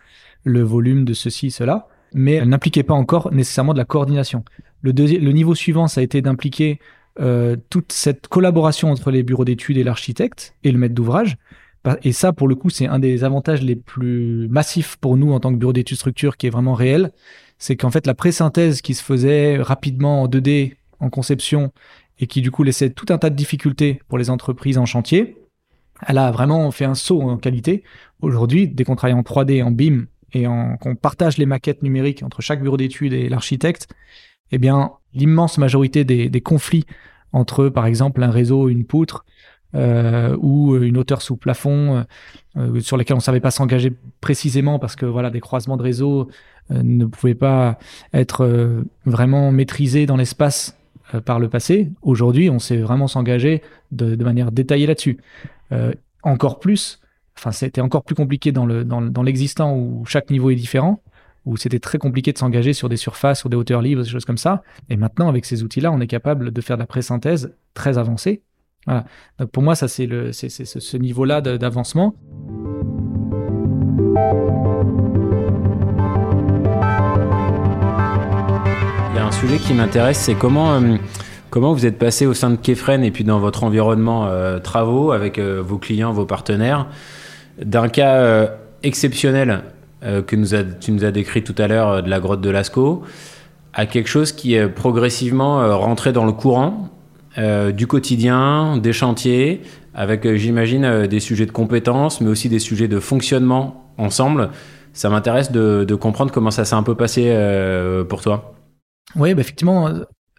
le volume de ceci, cela. Mais elle n'impliquait pas encore nécessairement de la coordination. Le, le niveau suivant, ça a été d'impliquer euh, toute cette collaboration entre les bureaux d'études et l'architecte et le maître d'ouvrage. Et ça, pour le coup, c'est un des avantages les plus massifs pour nous en tant que bureau d'études structure qui est vraiment réel. C'est qu'en fait, la pré-synthèse qui se faisait rapidement en 2D, en conception, et qui du coup laissait tout un tas de difficultés pour les entreprises en chantier, elle a vraiment fait un saut en qualité. Aujourd'hui, dès qu'on travaille en 3D, en BIM, et qu'on partage les maquettes numériques entre chaque bureau d'études et l'architecte, eh bien, l'immense majorité des, conflits entre, par exemple, un réseau, une poutre, euh, ou une hauteur sous plafond euh, sur lesquels on ne savait pas s'engager précisément parce que voilà des croisements de réseaux euh, ne pouvaient pas être vraiment maîtrisés dans l'espace par le passé. Aujourd'hui, on sait vraiment s'engager de, manière détaillée là-dessus. encore plus, enfin c'était encore plus compliqué dans le dans, dans l'existant où chaque niveau est différent où c'était très compliqué de s'engager sur des surfaces, sur des hauteurs libres, des choses comme ça. Et maintenant, avec ces outils-là, on est capable de faire de la pré-synthèse très avancée. Voilà. Donc pour moi, ça, c'est ce niveau-là d'avancement. Il y a un sujet qui m'intéresse, c'est comment, euh, comment vous êtes passé au sein de Kefren et puis dans votre environnement euh, travaux avec euh, vos clients, vos partenaires, d'un cas euh, exceptionnel euh, que tu nous as décrit tout à l'heure euh, de la grotte de Lascaux, à quelque chose qui est progressivement rentré dans le courant du quotidien, des chantiers, avec, j'imagine, des sujets de compétences, mais aussi des sujets de fonctionnement ensemble. Ça m'intéresse de, de, comprendre comment ça s'est un peu passé pour toi. Oui, bah effectivement,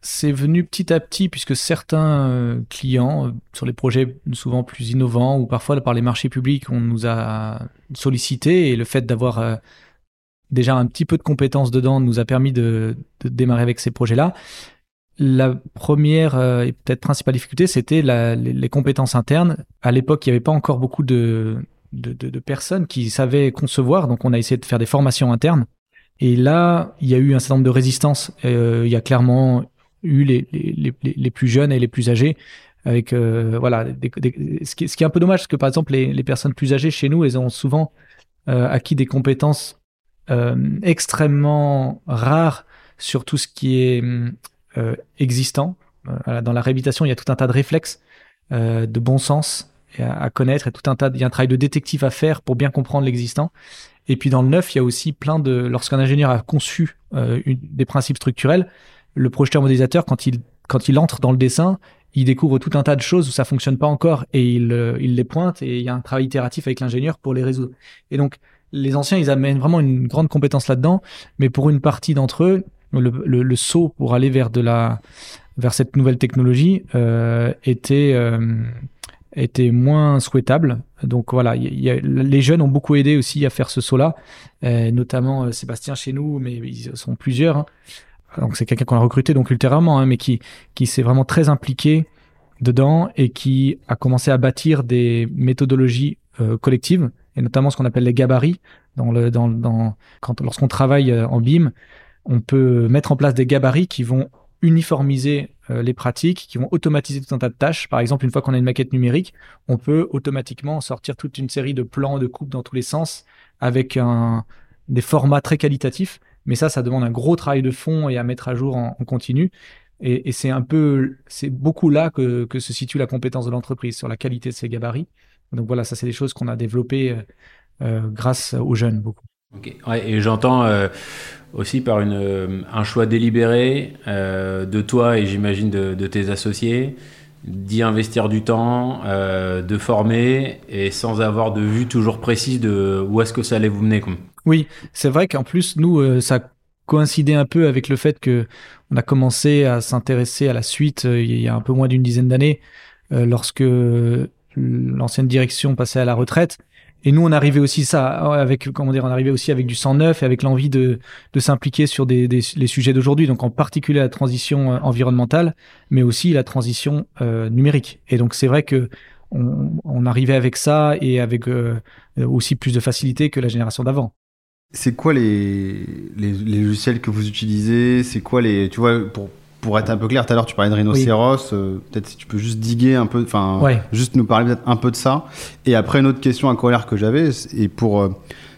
c'est venu petit à petit puisque certains euh, clients euh, sur les projets souvent plus innovants ou parfois par les marchés publics on nous a sollicité et le fait d'avoir euh, déjà un petit peu de compétences dedans nous a permis de, démarrer avec ces projets-là. La première et peut-être principale difficulté, c'était les, compétences internes. À l'époque, il n'y avait pas encore beaucoup de, personnes qui savaient concevoir, donc on a essayé de faire des formations internes. Et là, il y a eu un certain nombre de résistances. Il y a clairement eu les, les, les, plus jeunes et les plus âgés. Avec euh, voilà, ce, qui, ce, qui, est un peu dommage, parce que par exemple, les, personnes plus âgées chez nous, elles ont souvent euh, acquis des compétences euh, extrêmement rares sur tout ce qui est existant. Dans la réhabilitation, il y a tout un tas de réflexes, de bon sens à, connaître, et tout un tas, il y a un travail de détective à faire pour bien comprendre l'existant. Et puis dans le neuf, il y a aussi plein de, lorsqu'un ingénieur a conçu des principes structurels, le projeteur modélisateur, quand il, quand il entre dans le dessin, il découvre tout un tas de choses où ça fonctionne pas encore et il, euh, il les pointe et il y a un travail itératif avec l'ingénieur pour les résoudre. Et donc, les anciens, ils amènent vraiment une grande compétence là-dedans, mais pour une partie d'entre eux, le, saut pour aller vers de la, vers cette nouvelle technologie euh, était, euh, était moins souhaitable. Donc voilà, les jeunes ont beaucoup aidé aussi à faire ce saut-là, notamment Sébastien chez nous, mais ils sont plusieurs. Hein donc c'est quelqu'un qu'on a recruté donc ultérieurement, hein, mais qui, qui s'est vraiment très impliqué dedans et qui a commencé à bâtir des méthodologies euh, collectives et notamment ce qu'on appelle les gabarits. Lorsqu'on travaille euh, en BIM, on peut mettre en place des gabarits qui vont uniformiser euh, les pratiques, qui vont automatiser tout un tas de tâches. Par exemple, une fois qu'on a une maquette numérique, on peut automatiquement sortir toute une série de plans de coupe dans tous les sens avec des formats très qualitatifs mais ça, ça demande un gros travail de fond et à mettre à jour en, continu. Et, c'est un peu, c'est beaucoup là que, se situe la compétence de l'entreprise sur la qualité de ses gabarits. Donc voilà, ça c'est des choses qu'on a développées euh, euh, grâce aux jeunes beaucoup. Okay. Ouais, et j'entends euh, aussi par une, un choix délibéré de toi et j'imagine de, tes associés d'y investir du temps, de former et sans avoir de vue toujours précise de où est-ce que ça allait vous mener. Oui, c'est vrai qu'en plus, nous, euh, ça coïncidait un peu avec le fait que on a commencé à s'intéresser à la suite euh, il y a un peu moins d'une dizaine d'années, euh, lorsque l'ancienne direction passait à la retraite. Et nous, on arrivait aussi ça avec, comment dire, on arrivait aussi avec du sang neuf et avec l'envie de, de s'impliquer sur des, les sujets d'aujourd'hui. Donc, en particulier la transition environnementale, mais aussi la transition numérique. Et donc, c'est vrai que on, arrivait avec ça et avec aussi plus de facilité que la génération d'avant. C'est quoi les, les, logiciels que vous utilisez? C'est quoi les. Tu vois, pour, pour être un peu clair, tout à l'heure tu parlais de rhinocéros, peut-être si tu peux juste diguer un peu, enfin, juste nous parler peut-être un peu de ça. Et après, une autre question à colère que j'avais, et pour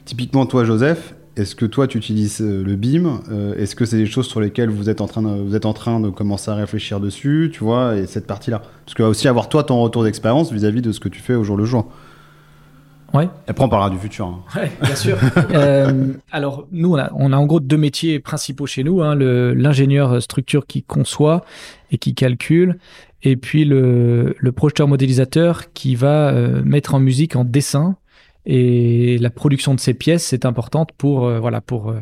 typiquement toi, Joseph, est-ce que toi, tu utilises euh, le BIM euh, Est-ce que c'est des choses sur lesquelles vous êtes, en train de, vous êtes en train de commencer à réfléchir dessus, tu vois, et cette partie-là? Parce que va aussi avoir toi ton retour d'expérience vis-à-vis de ce que tu fais au jour le jour. Ouais. Après, on parlera du futur. Hein. Ouais, bien sûr. euh, alors, nous, on a, on a, en gros deux métiers principaux chez nous. Hein, l'ingénieur structure qui conçoit et qui calcule, et puis le, le projeteur modélisateur qui va euh, mettre en musique, en dessin, et la production de ces pièces, c'est importante pour, euh, voilà, pour, euh,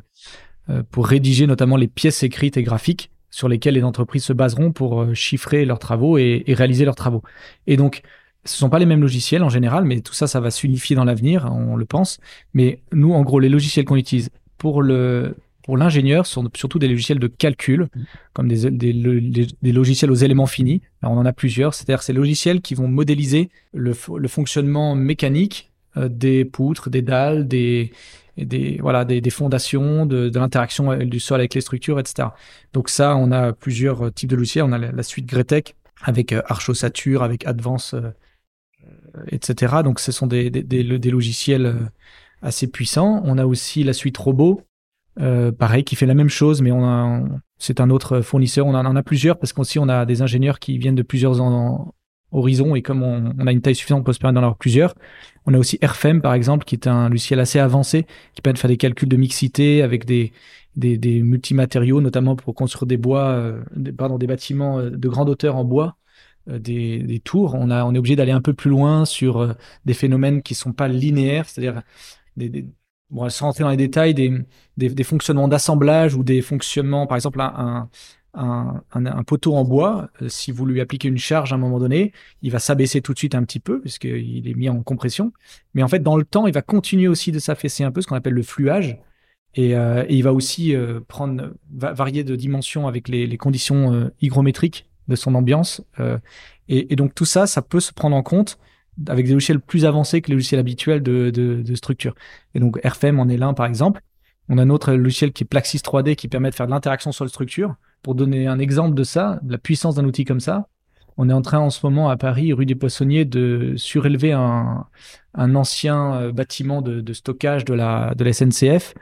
euh, pour rédiger notamment les pièces écrites et graphiques sur lesquelles les entreprises se baseront pour chiffrer leurs travaux et, réaliser leurs travaux. Et donc, ce sont pas les mêmes logiciels en général, mais tout ça, ça va s'unifier dans l'avenir, on le pense. Mais nous, en gros, les logiciels qu'on utilise pour le pour l'ingénieur sont surtout des logiciels de calcul, comme des, des, logiciels aux éléments finis. Alors, on en a plusieurs, c'est-à-dire ces logiciels qui vont modéliser le, fonctionnement mécanique euh, des poutres, des dalles, des, des, voilà, des, des fondations, de, l'interaction du sol avec les structures, etc. Donc ça, on a plusieurs types de logiciels. On a la, suite Gretec avec euh, Archosature, avec Advance, euh, etc. Donc ce sont des, des, logiciels assez puissants. On a aussi la suite Robot, euh, pareil, qui fait la même chose, mais on c'est un autre fournisseur. On en, a plusieurs parce qu'aussi on a des ingénieurs qui viennent de plusieurs horizons et comme on, a une taille suffisante, on peut se permettre d'en avoir plusieurs. On a aussi RFM, par exemple, qui est un logiciel assez avancé, qui permet de faire des calculs de mixité avec des, des, multimatériaux, notamment pour construire des bois, euh, pardon, des bâtiments euh, de grande hauteur en bois, euh, des, des, tours. On, est obligé d'aller un peu plus loin sur euh, des phénomènes qui sont pas linéaires, c'est-à-dire sans rentrer dans les détails, des, fonctionnements d'assemblage ou des fonctionnements, par exemple, un, poteau en bois, euh, si vous lui appliquez une charge à un moment donné, il va s'abaisser tout de suite un petit peu, puisqu'il est mis en compression. Mais en fait, dans le temps, il va continuer aussi de s'affaisser un peu, ce qu'on appelle le fluage. Et, euh, il va aussi euh, prendre, varier de dimension avec les, conditions euh, hygrométriques de son ambiance. Et, et, donc tout ça, ça peut se prendre en compte avec des logiciels plus avancés que les logiciels habituels de, de, de structure. Et donc RFM en est l'un, par exemple. On a un autre logiciel qui est Plaxis 3D qui permet de faire de l'interaction sur la structure pour donner un exemple de ça, de la puissance d'un outil comme ça, on est en train en ce moment à Paris, rue des Poissonniers, de surélever un, ancien euh, bâtiment de, stockage de la, de la SNCF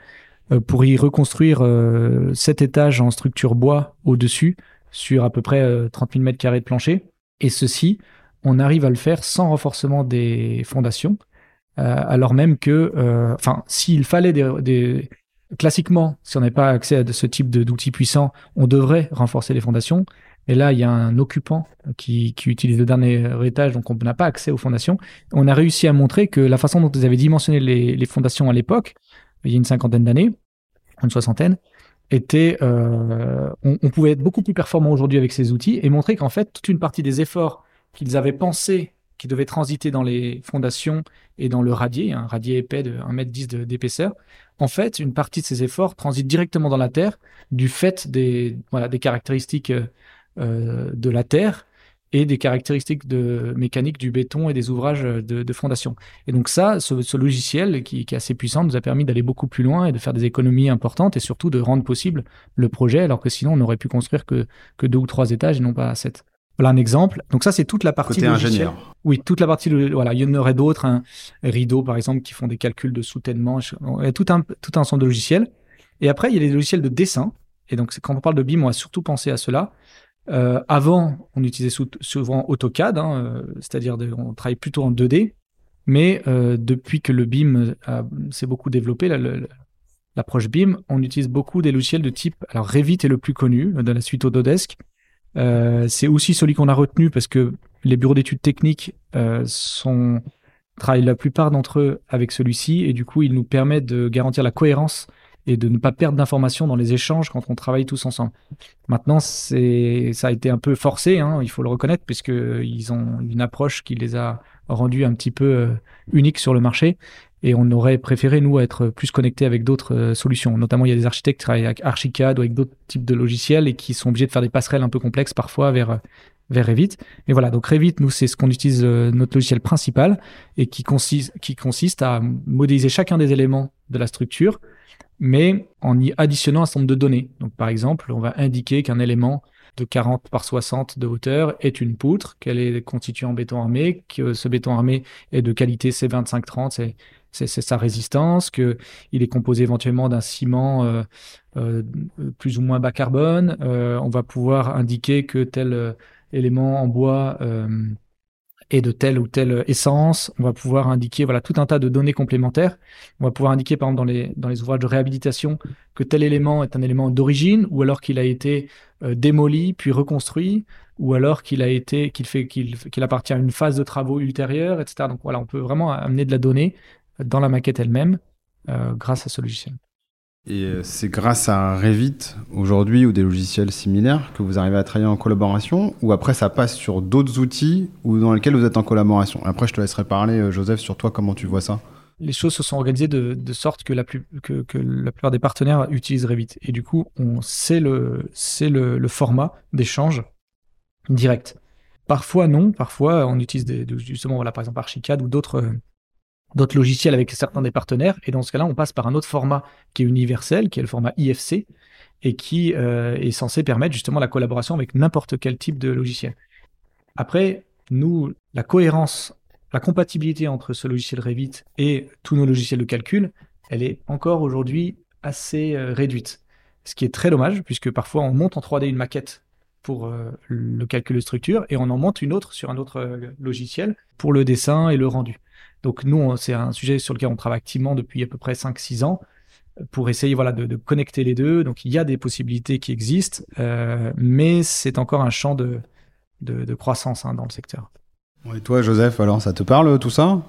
euh, pour y reconstruire euh, sept étages en structure bois au-dessus sur à peu près 30 000 mètres carrés de plancher. Et ceci, on arrive à le faire sans renforcement des fondations, alors même que, enfin, s'il fallait des, classiquement, si on n'a pas accès à ce type d'outils puissants, on devrait renforcer les fondations. Et là, il y a un occupant qui, utilise le dernier étage, donc on n'a pas accès aux fondations. On a réussi à montrer que la façon dont ils avaient dimensionné les, fondations à l'époque, il y a une cinquantaine d'années, une soixantaine, était, euh, on, pouvait être beaucoup plus performant aujourd'hui avec ces outils et montrer qu'en fait, toute une partie des efforts qu'ils avaient pensés qui devaient transiter dans les fondations et dans le radier, un radier épais de 1m10 d'épaisseur, en fait, une partie de ces efforts transite directement dans la Terre du fait des, caractéristiques euh, de la Terre et des caractéristiques de mécanique du béton et des ouvrages de, de fondation. Et donc ça, ce, ce logiciel qui, qui, est assez puissant nous a permis d'aller beaucoup plus loin et de faire des économies importantes et surtout de rendre possible le projet, alors que sinon on n'aurait pu construire que, que deux ou trois étages et non pas sept. Voilà un exemple. Donc ça, c'est toute la partie Côté ingénieur. Oui, toute la partie. Voilà, il y en aurait d'autres, un hein. Rideau par exemple, qui font des calculs de soutènement. Il y a tout un tout un ensemble de logiciels. Et après, il y a les logiciels de dessin. Et donc, quand on parle de BIM, on a surtout pensé à cela. Euh, avant, on utilisait souvent AutoCAD, hein, euh, c'est-à-dire on travaille plutôt en 2D. Mais euh, depuis que le BIM s'est beaucoup développé, l'approche BIM, on utilise beaucoup des logiciels de type. Alors Revit est le plus connu de la suite Autodesk. Euh, c'est aussi celui qu'on a retenu parce que les bureaux d'études techniques sont travaillent la plupart d'entre eux avec celui-ci et du coup il nous permet de garantir la cohérence et de ne pas perdre d'informations dans les échanges quand on travaille tous ensemble. Maintenant, c'est ça a été un peu forcé, hein, il faut le reconnaître, puisque ils ont une approche qui les a rendus un petit peu euh, uniques sur le marché. Et on aurait préféré, nous, être plus connectés avec d'autres euh, solutions. Notamment, il y a des architectes qui travaillent avec Archicad ou avec d'autres types de logiciels et qui sont obligés de faire des passerelles un peu complexes parfois vers, vers Revit. Mais voilà, donc Revit, nous, c'est ce qu'on utilise, euh, notre logiciel principal, et qui consiste, qui consiste à modéliser chacun des éléments de la structure, mais en y additionnant un certain nombre de données. Donc, par exemple, on va indiquer qu'un élément de 40 par 60 de hauteur est une poutre, qu'elle est constituée en béton armé, que ce béton armé est de qualité C2530, c'est sa résistance, qu'il est composé éventuellement d'un ciment euh, euh, plus ou moins bas carbone. Euh, on va pouvoir indiquer que tel élément en bois et de telle ou telle essence. On va pouvoir indiquer voilà tout un tas de données complémentaires. On va pouvoir indiquer par exemple dans les ouvrages de réhabilitation que tel élément est un élément d'origine ou alors qu'il a été euh, démoli puis reconstruit ou alors qu'il a été qu'il fait qu'il qu'il appartient à une phase de travaux ultérieure, etc. Donc voilà, on peut vraiment amener de la donnée dans la maquette elle-même euh, grâce à ce logiciel. Et euh, c'est grâce à Revit aujourd'hui ou des logiciels similaires que vous arrivez à travailler en collaboration ou après ça passe sur d'autres outils ou dans lesquels vous êtes en collaboration Après, je te laisserai parler, euh, Joseph, sur toi, comment tu vois ça les choses se sont organisées de, sorte que la, plupart des partenaires utilisent Revit. Et du coup, c'est le, le format d'échange direct. Parfois non, parfois on utilise justement, voilà, par exemple Archicad ou d'autres d'autres logiciels avec certains des partenaires. Et dans ce cas-là, on passe par un autre format qui est universel, qui est le format IFC, et qui euh, est censé permettre justement la collaboration avec n'importe quel type de logiciel. Après, nous, la cohérence, la compatibilité entre ce logiciel Revit et tous nos logiciels de calcul, elle est encore aujourd'hui assez euh, réduite. Ce qui est très dommage, puisque parfois on monte en 3D une maquette pour euh, le calcul de structure et on en monte une autre sur un autre logiciel pour le dessin et le rendu. Donc nous, c'est un sujet sur lequel on travaille activement depuis à peu près 5-6 ans pour essayer voilà, de, connecter les deux. Donc il y a des possibilités qui existent, euh, mais c'est encore un champ de, de, croissance hein, dans le secteur. Et toi, Joseph, alors ça te parle tout ça?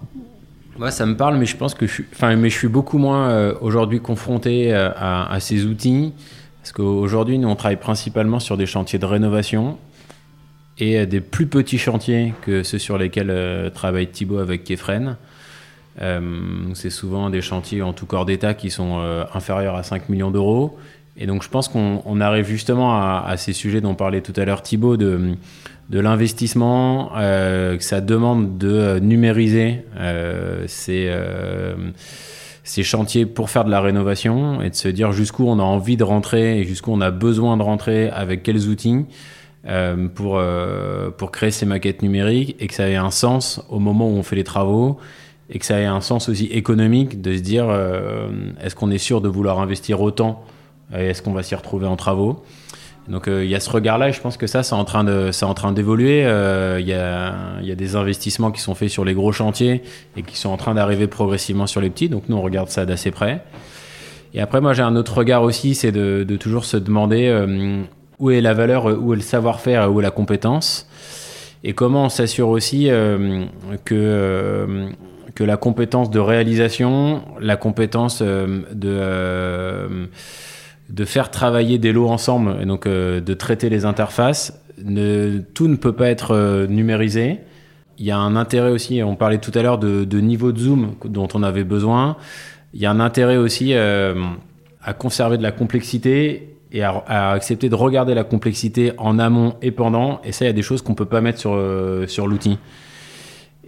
Moi, ça me parle, mais je pense que je suis, enfin, mais je suis beaucoup moins euh, aujourd'hui confronté euh, à, à, ces outils. Parce qu'aujourd'hui, nous, on travaille principalement sur des chantiers de rénovation et des plus petits chantiers que ceux sur lesquels euh, travaille Thibaut avec Kefren. Euh, c'est souvent des chantiers en tout corps d'État qui sont euh, inférieurs à 5 millions d'euros. Et donc je pense qu'on arrive justement à, ces sujets dont parlait tout à l'heure Thibaut, de, de l'investissement, que ça demande de numériser ces, ces chantiers pour faire de la rénovation et de se dire jusqu'où on a envie de rentrer et jusqu'où on a besoin de rentrer avec quels outils. Euh, pour, euh, pour créer ces maquettes numériques et que ça ait un sens au moment où on fait les travaux et que ça ait un sens aussi économique de se dire euh, est-ce qu'on est sûr de vouloir investir autant et est-ce qu'on va s'y retrouver en travaux? Donc il y a ce regard-là et je pense que ça c'est en train de c'est en train d'évoluer. Il y a y a des investissements qui sont faits sur les gros chantiers et qui sont en train d'arriver progressivement sur les petits. Donc nous on regarde ça d'assez près. Et après moi j'ai un autre regard aussi c'est de, de, toujours se demander où est la valeur, où est le savoir-faire, où est la compétence, et comment on s'assure aussi euh, que, euh, que la compétence de réalisation, la compétence euh, de, de faire travailler des lots ensemble, et donc de traiter les interfaces, tout ne peut pas être numérisé. Il y a un intérêt aussi, on parlait tout à l'heure de, de, niveau de zoom dont on avait besoin, il y a un intérêt aussi à conserver de la complexité et à, accepter de regarder la complexité en amont et pendant. Et ça, il y a des choses qu'on peut pas mettre sur, euh, sur l'outil.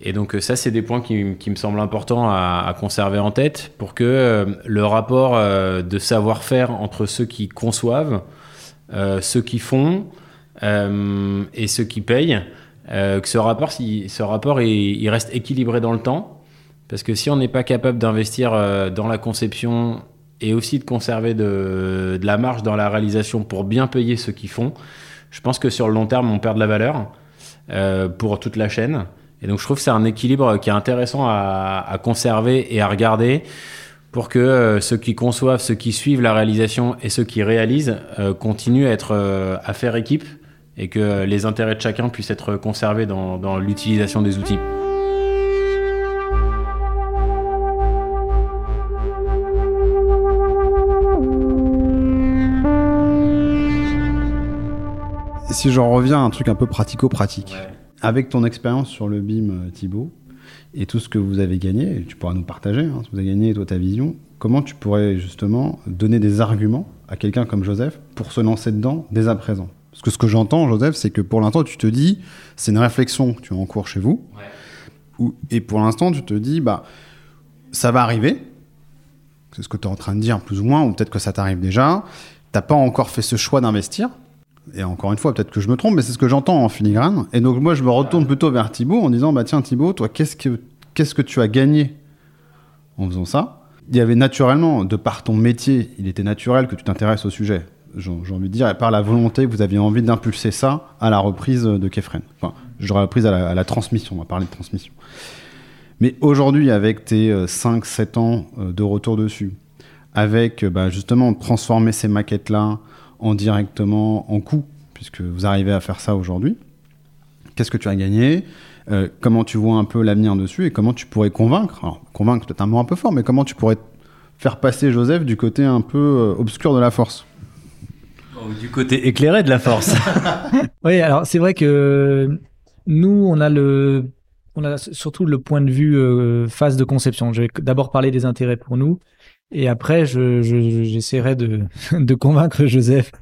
Et donc ça, c'est des points qui, qui, me semblent importants à, conserver en tête pour que euh, le rapport euh, de savoir-faire entre ceux qui conçoivent, ceux qui font et ceux qui payent, que ce rapport, si, ce rapport il, reste équilibré dans le temps. Parce que si on n'est pas capable d'investir dans la conception et aussi de conserver de, la marge dans la réalisation pour bien payer ceux qui font, je pense que sur le long terme, on perd de la valeur euh, pour toute la chaîne. Et donc je trouve que c'est un équilibre qui est intéressant à, conserver et à regarder pour que euh, ceux qui conçoivent, ceux qui suivent la réalisation et ceux qui réalisent euh, continuent à, faire équipe et que les intérêts de chacun puissent être conservés dans l'utilisation des outils. Si j'en reviens à un truc un peu pratico-pratique, avec ton expérience sur le BIM, euh, Thibaut, et tout ce que vous avez gagné, tu pourras nous partager hein, ce que vous avez gagné, toi, ta vision, comment tu pourrais justement donner des arguments à quelqu'un comme Joseph pour se lancer dedans dès à présent? Parce que ce que j'entends, Joseph, c'est que pour l'instant, tu te dis, c'est une réflexion que tu as en cours chez vous. et pour l'instant, tu te dis, bah, ça va arriver. C'est ce que tu es en train de dire, plus ou moins, ou peut-être que ça t'arrive déjà. T'as pas encore fait ce choix d'investir. Et encore une fois, peut-être que je me trompe, mais c'est ce que j'entends en filigrane. Et donc, moi, je me retourne plutôt vers Thibaut en disant, bah, tiens, Thibaut, toi, qu'est-ce que, qu'est-ce que tu as gagné en faisant ça? Il y avait naturellement, de par ton métier, il était naturel que tu t'intéresses au sujet j'ai envie de dire, et par la volonté que vous aviez envie d'impulser ça à la reprise de Kefren. Enfin, j'aurais reprise à la, transmission, on va parler de transmission. Mais aujourd'hui, avec tes 5-7 euh, ans euh, de retour dessus, avec euh, bah, justement transformer ces maquettes-là en directement en coût, puisque vous arrivez à faire ça aujourd'hui, qu'est-ce que tu as gagné? Comment tu vois un peu l'avenir dessus et comment tu pourrais convaincre? Alors, convaincre, peut-être un mot un peu fort, mais comment tu pourrais faire passer Joseph du côté un peu obscur de la force? Du côté éclairé de la force. oui, alors c'est vrai que nous, on a le, on a surtout le point de vue euh, phase de conception. Je vais d'abord parler des intérêts pour nous, et après, j'essaierai je, de, de convaincre Joseph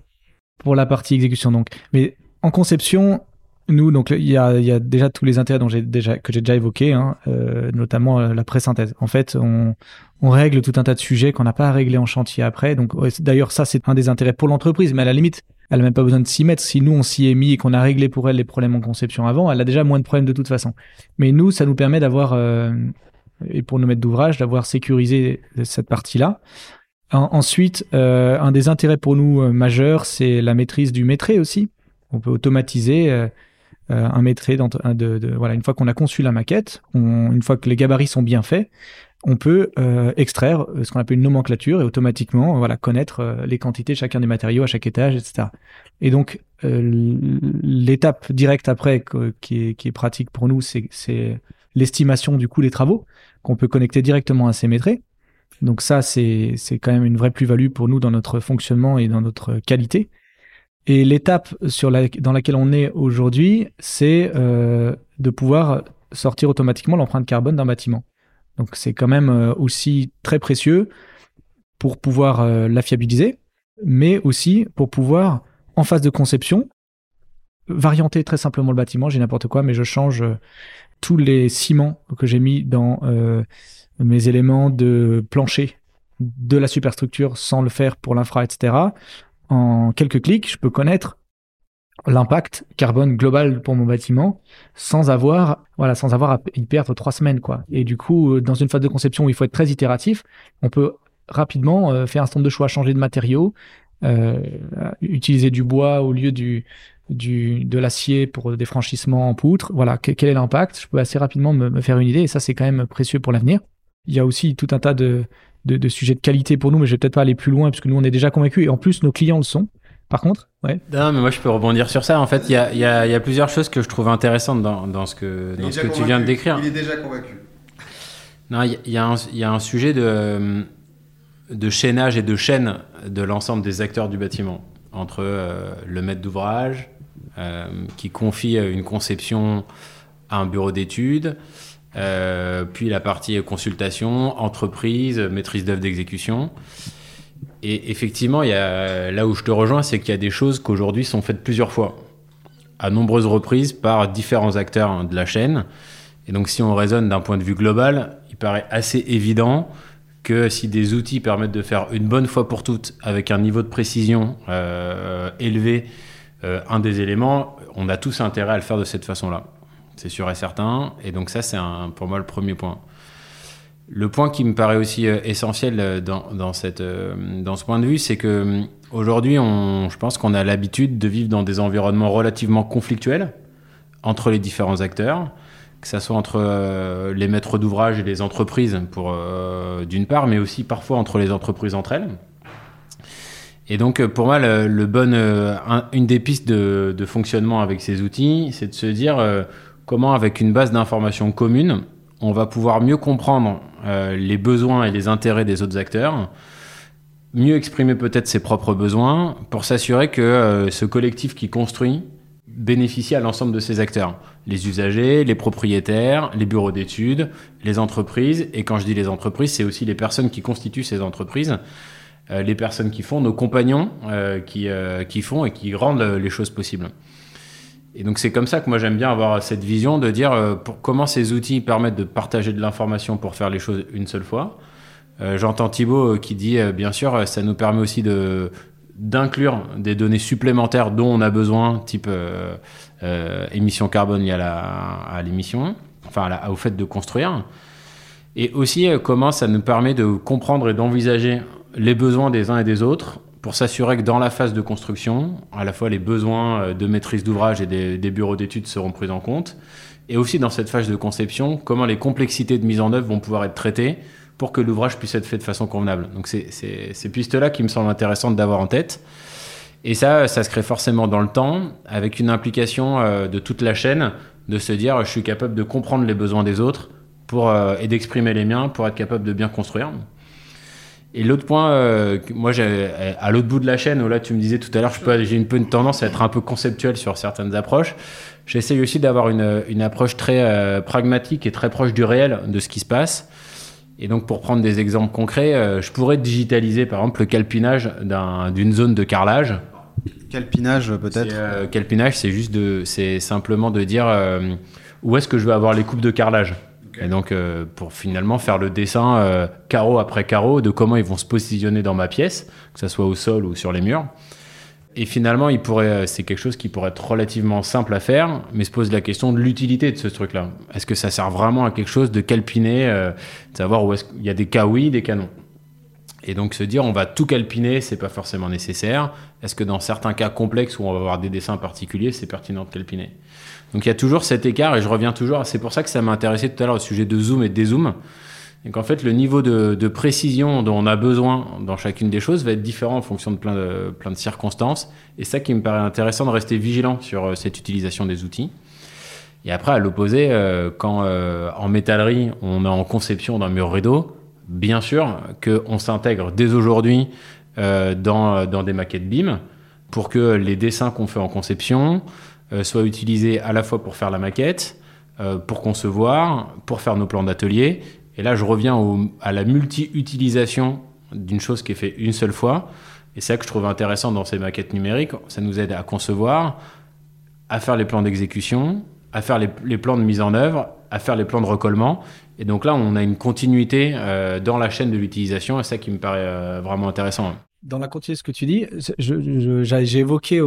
pour la partie exécution. Donc, mais en conception, nous, donc il y a, y a, déjà tous les intérêts dont déjà que j'ai déjà évoqués, hein, euh, notamment euh, la pré-synthèse. En fait, on, on règle tout un tas de sujets qu'on n'a pas à régler en chantier après. Donc d'ailleurs ça c'est un des intérêts pour l'entreprise, mais à la limite elle n'a même pas besoin de s'y mettre. Si nous on s'y est mis et qu'on a réglé pour elle les problèmes en conception avant, elle a déjà moins de problèmes de toute façon. Mais nous ça nous permet d'avoir euh, et pour nos maîtres d'ouvrage d'avoir sécurisé cette partie-là. ensuite, euh, un des intérêts pour nous euh, majeurs, c'est la maîtrise du maîtré aussi. On peut automatiser un maîtré de, de, voilà une fois qu'on a conçu la maquette, une fois que les gabarits sont bien faits, on peut euh, extraire euh, ce qu'on appelle une nomenclature et automatiquement voilà connaître euh, les quantités de chacun des matériaux à chaque étage, etc. Et donc l'étape directe après qui, est, pratique pour nous, c'est l'estimation du coût des travaux qu'on peut connecter directement à ces métrés. Donc ça, c'est quand même une vraie plus-value pour nous dans notre fonctionnement et dans notre qualité. Et l'étape dans laquelle on est aujourd'hui, c'est de pouvoir sortir automatiquement l'empreinte carbone d'un bâtiment. Donc c'est quand même euh, aussi très précieux pour pouvoir euh, la fiabiliser, mais aussi pour pouvoir, en phase de conception, varianter très simplement le bâtiment. J'ai n'importe quoi, mais je change euh, tous les ciments que j'ai mis dans mes éléments de plancher de la superstructure sans le faire pour l'infra, etc. En quelques clics, je peux connaître l'impact carbone global pour mon bâtiment sans avoir voilà sans avoir à y perdre trois semaines quoi et du coup euh, dans une phase de conception où il faut être très itératif on peut rapidement euh, faire un certain nombre de choix changer de matériaux euh, utiliser du bois au lieu du du de l'acier pour des franchissements en poutre voilà quel est l'impact? Je peux assez rapidement me, faire une idée et ça c'est quand même précieux pour l'avenir il y a aussi tout un tas de, de, de sujets de qualité pour nous mais je vais peut-être pas aller plus loin puisque nous on est déjà convaincus et en plus nos clients le sont par contre ouais. Non, mais moi je peux rebondir sur ça. En fait, il y a, y, a, y a, plusieurs choses que je trouve intéressantes dans, dans ce que, dans ce que tu viens de décrire. Il est déjà convaincu. Non, il y, a un, y a un sujet de, de chaînage et de chaîne de l'ensemble des acteurs du bâtiment. Entre euh, le maître d'ouvrage, euh, qui confie une conception à un bureau d'études, euh, puis la partie consultation, entreprise, maîtrise d'œuvre d'exécution. Et effectivement, il y a, là où je te rejoins, c'est qu'il y a des choses qu'aujourd'hui sont faites plusieurs fois, à nombreuses reprises par différents acteurs de la chaîne. Et donc, si on raisonne d'un point de vue global, il paraît assez évident que si des outils permettent de faire une bonne fois pour toutes, avec un niveau de précision euh, élevé, euh, un des éléments, on a tous intérêt à le faire de cette façon-là. C'est sûr et certain. Et donc ça, c'est pour moi le premier point. Le point qui me paraît aussi euh, essentiel euh, dans, cette, euh, dans ce point de vue, c'est que aujourd'hui, je pense qu'on a l'habitude de vivre dans des environnements relativement conflictuels entre les différents acteurs, que ce soit entre les maîtres d'ouvrage et les entreprises, pour d'une part, mais aussi parfois entre les entreprises entre elles. Et donc, pour moi, bon, une des pistes de, fonctionnement avec ces outils, c'est de se dire comment, avec une base d'informations commune, on va pouvoir mieux comprendre euh, les besoins et les intérêts des autres acteurs, mieux exprimer peut-être ses propres besoins pour s'assurer que euh, ce collectif qui construit bénéficie à l'ensemble de ces acteurs. Les usagers, les propriétaires, les bureaux d'études, les entreprises. Et quand je dis les entreprises, c'est aussi les personnes qui constituent ces entreprises. Les personnes qui font, nos compagnons qui, qui font et qui rendent les choses possibles. Et donc c'est comme ça que moi j'aime bien avoir cette vision de dire comment ces outils permettent de partager de l'information pour faire les choses une seule fois. J'entends Thibaut qui dit bien sûr ça nous permet aussi de d'inclure des données supplémentaires dont on a besoin, type euh, euh, émission carbone liée à l'émission, enfin au fait de construire. Et aussi euh, comment ça nous permet de comprendre et d'envisager les besoins des uns et des autres pour s'assurer que dans la phase de construction, à la fois les besoins de maîtrise d'ouvrage et des, bureaux d'études seront pris en compte, et aussi dans cette phase de conception, comment les complexités de mise en œuvre vont pouvoir être traitées pour que l'ouvrage puisse être fait de façon convenable. Donc c'est ces pistes-là qui me semblent intéressantes d'avoir en tête. Et ça, ça se crée forcément dans le temps, avec une implication euh, de toute la chaîne, de se dire je suis capable de comprendre les besoins des autres euh, et d'exprimer les miens pour être capable de bien construire. Et l'autre point, euh, moi, à l'autre bout de la chaîne, où là, tu me disais tout à l'heure, j'ai une peu une tendance à être un peu conceptuel sur certaines approches. J'essaye aussi d'avoir une, une, approche très pragmatique et très proche du réel de ce qui se passe. Et donc, pour prendre des exemples concrets, euh, je pourrais digitaliser, par exemple, le calpinage d'une zone de carrelage. Calpinage, peut-être euh, Calpinage, c'est juste de, c'est simplement de dire euh, où est-ce que je vais avoir les coupes de carrelage? Et donc, pour finalement faire le dessin carreau après carreau de comment ils vont se positionner dans ma pièce, que ce soit au sol ou sur les murs. Et finalement, il pourrait, euh, c'est quelque chose qui pourrait être relativement simple à faire, mais se pose la question de l'utilité de ce truc-là. Est-ce que ça sert vraiment à quelque chose de calpiner, euh, de savoir où est-ce qu'il y a des cas oui, des cas non? Et donc se dire on va tout calpiner, c'est pas forcément nécessaire. Est-ce que dans certains cas complexes où on va avoir des dessins particuliers, c'est pertinent de calpiner? Donc il y a toujours cet écart et je reviens toujours. C'est pour ça que ça m'a intéressé tout à l'heure au sujet de zoom et de dézoom et qu'en fait, le niveau de, précision dont on a besoin dans chacune des choses va être différent en fonction de plein de, circonstances. Et ça qui me paraît intéressant de rester vigilant sur euh, cette utilisation des outils. Et après, à l'opposé, euh, quand euh, en métallerie, on est en conception d'un mur rideau, bien sûr qu'on s'intègre dès aujourd'hui dans, dans, des maquettes BIM pour que les dessins qu'on fait en conception soient utilisés à la fois pour faire la maquette, pour concevoir, pour faire nos plans d'atelier et là, je reviens à la multi-utilisation d'une chose qui est faite une seule fois. Et c'est ça que je trouve intéressant dans ces maquettes numériques. Ça nous aide à concevoir, à faire les plans d'exécution, à faire les, plans de mise en œuvre, à faire les plans de recollement. Et donc là, on a une continuité euh, dans la chaîne de l'utilisation. Et ça qui me paraît euh, vraiment intéressant. Dans la continuité de ce que tu dis, j'ai évoqué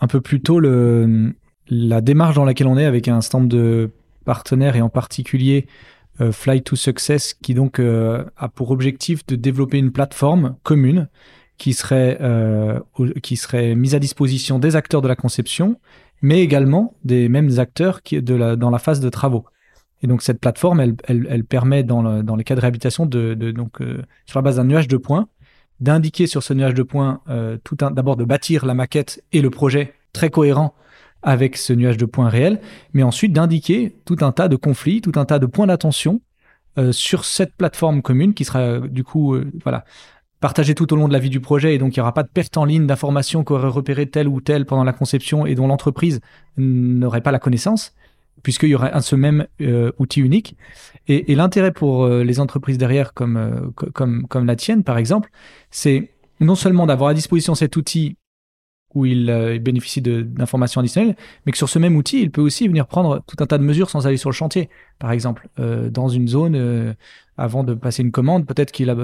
un peu plus tôt la démarche dans laquelle on est avec un stand de partenaires et en particulier euh, Fly to Success, qui donc euh, a pour objectif de développer une plateforme commune qui serait, euh, qui serait mise à disposition des acteurs de la conception, mais également des mêmes acteurs qui, de la, dans la phase de travaux. Et donc cette plateforme, elle, elle, permet dans, dans les cas de réhabilitation, de donc sur la base d'un nuage de points, d'indiquer sur ce nuage de points tout un, d'abord de bâtir la maquette et le projet très cohérent avec ce nuage de points réels, mais ensuite d'indiquer tout un tas de conflits, tout un tas de points d'attention euh, sur cette plateforme commune qui sera euh, du coup euh, voilà partagée tout au long de la vie du projet et donc il n'y aura pas de perte en ligne d'informations qu'aurait repéré tel ou tel pendant la conception et dont l'entreprise n'aurait pas la connaissance puisqu'il y aurait un seul même outil unique. Et, l'intérêt pour les entreprises derrière comme, comme, comme la tienne par exemple, c'est non seulement d'avoir à disposition cet outil où euh, il, bénéficie d'informations additionnelles, mais que sur ce même outil, il peut aussi venir prendre tout un tas de mesures sans aller sur le chantier. Par exemple, euh, dans une zone, euh, avant de passer une commande, peut-être qu'il a,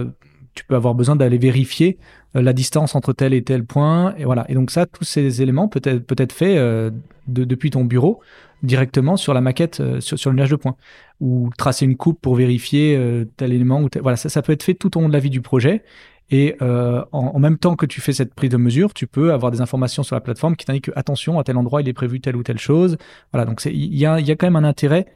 tu peux avoir besoin d'aller vérifier la distance entre tel et tel point, et voilà. Et donc ça, tous ces éléments peuvent être, peut être faits de, depuis ton bureau directement sur la maquette, sur, sur, le nuage de points, ou tracer une coupe pour vérifier tel élément, ou voilà, ça, ça peut être fait tout au long de la vie du projet. Et euh, en, même temps que tu fais cette prise de mesure, tu peux avoir des informations sur la plateforme qui t'indiquent que attention, à tel endroit, il est prévu telle ou telle chose. Voilà, donc il y a, y a quand même un intérêt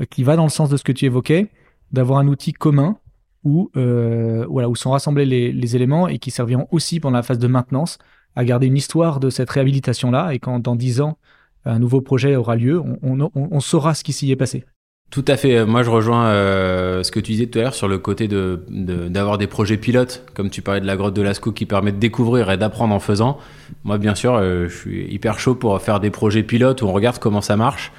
euh, qui va dans le sens de ce que tu évoquais, d'avoir un outil commun où, euh, où sont rassemblés les, les, éléments et qui serviront aussi pendant la phase de maintenance à garder une histoire de cette réhabilitation-là. Et quand dans dix ans, un nouveau projet aura lieu, on, saura ce qui s'y est passé. Tout à fait. Moi, je rejoins euh, ce que tu disais tout à l'heure sur le côté de, d'avoir des projets pilotes, comme tu parlais de la grotte de Lascaux, qui permet de découvrir et d'apprendre en faisant. Moi, bien sûr, euh, je suis hyper chaud pour faire des projets pilotes où on regarde comment ça marche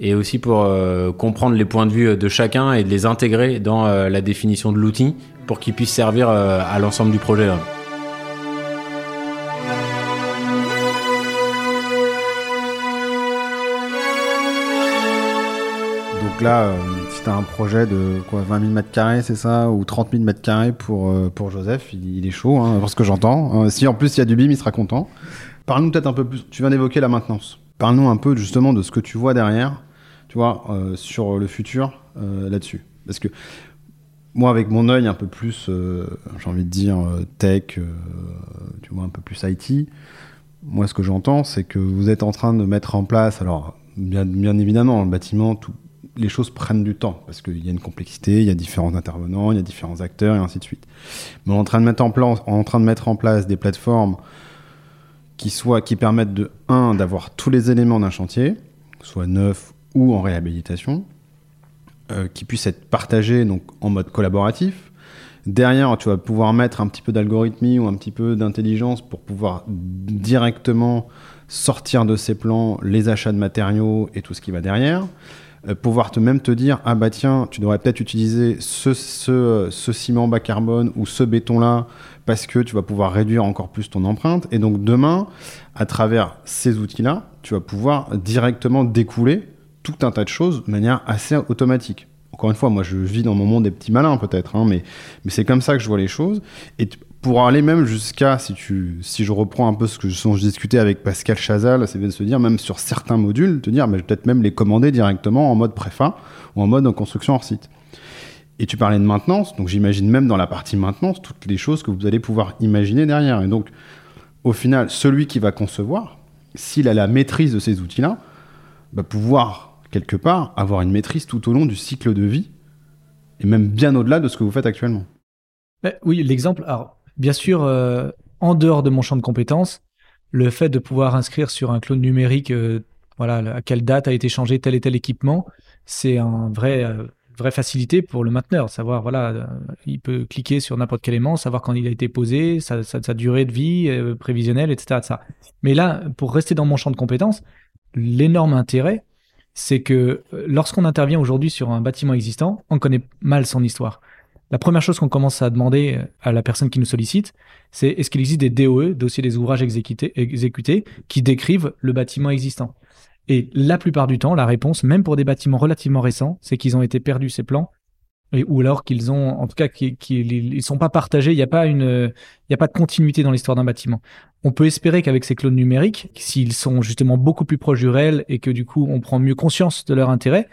et aussi pour euh, comprendre les points de vue de chacun et de les intégrer dans la définition de l'outil pour qu'il puisse servir à l'ensemble du projet. Donc là, euh, si tu as un projet de quoi, 20 000 mètres carrés, c'est ça, ou 30 000 mètres carrés pour, euh, pour Joseph, il, est chaud, hein, ce que j'entends. Euh, si en plus il y a du BIM, il sera content. Parle-nous peut-être un peu plus. Tu viens d'évoquer la maintenance. Parle-nous un peu justement de ce que tu vois derrière, tu vois, sur le futur là-dessus. Parce que moi, avec mon œil un peu plus, j'ai envie de dire, tech, tu vois, un peu plus IT, moi, ce que j'entends, c'est que vous êtes en train de mettre en place, alors, bien, bien évidemment, le bâtiment, tout- les choses prennent du temps, parce qu'il y a une complexité, il y a différents intervenants, il y a différents acteurs, et ainsi de suite. Mais on est en train de mettre en place, des plateformes qui, soient, qui permettent de, un, d'avoir tous les éléments d'un chantier, soit neuf ou en réhabilitation, euh, qui puissent être partagés donc, en mode collaboratif. Derrière, tu vas pouvoir mettre un petit peu d'algorithmie ou un petit peu d'intelligence pour pouvoir directement sortir de ces plans les achats de matériaux et tout ce qui va derrière. Euh, pouvoir te même te dire, ah bah tiens, tu devrais peut-être utiliser ce, ce, ce ciment bas carbone ou ce béton-là parce que tu vas pouvoir réduire encore plus ton empreinte. Et donc demain, à travers ces outils-là, tu vas pouvoir directement découler tout un tas de choses de manière assez automatique. Encore une fois, moi je vis dans mon monde des petits malins peut-être, hein, mais, mais c'est comme ça que je vois les choses. Et pour aller même jusqu'à, si, si je reprends un peu ce que je, je discutais avec Pascal Chazal, c'est de se dire, même sur certains modules, te dire, mais peut-être même les commander directement en mode préfa ou en mode en construction hors site. Et tu parlais de maintenance, donc j'imagine même dans la partie maintenance toutes les choses que vous allez pouvoir imaginer derrière. Et donc, au final, celui qui va concevoir, s'il a la maîtrise de ces outils-là, va pouvoir, quelque part, avoir une maîtrise tout au long du cycle de vie, et même bien au-delà de ce que vous faites actuellement. Ben oui, l'exemple. Bien sûr, euh, en dehors de mon champ de compétences, le fait de pouvoir inscrire sur un clone numérique, euh, voilà, à quelle date a été changé tel et tel équipement, c'est un vrai, euh, vraie facilité pour le mainteneur. Savoir, voilà, il peut cliquer sur n'importe quel élément, savoir quand il a été posé, sa, sa- durée de vie prévisionnelle, etc., etc. Mais là, pour rester dans mon champ de compétences, l'énorme intérêt, c'est que lorsqu'on intervient aujourd'hui sur un bâtiment existant, on connaît mal son histoire. La première chose qu'on commence à demander euh, à la personne qui nous sollicite, c'est est-ce qu'il existe des DOE, dossiers des ouvrages exécutés, qui décrivent le bâtiment existant? Et la plupart du temps, la réponse, même pour des bâtiments relativement récents, c'est qu'ils ont été perdus ces plans, et, ou alors qu'ils ont, en tout cas, qu'ils ils sont pas partagés. Il n'y a a pas de continuité dans l'histoire d'un bâtiment. On peut espérer qu'avec ces clones numériques, s'ils sont justement beaucoup plus proches du réel et que du coup on prend mieux conscience de leur intérêt,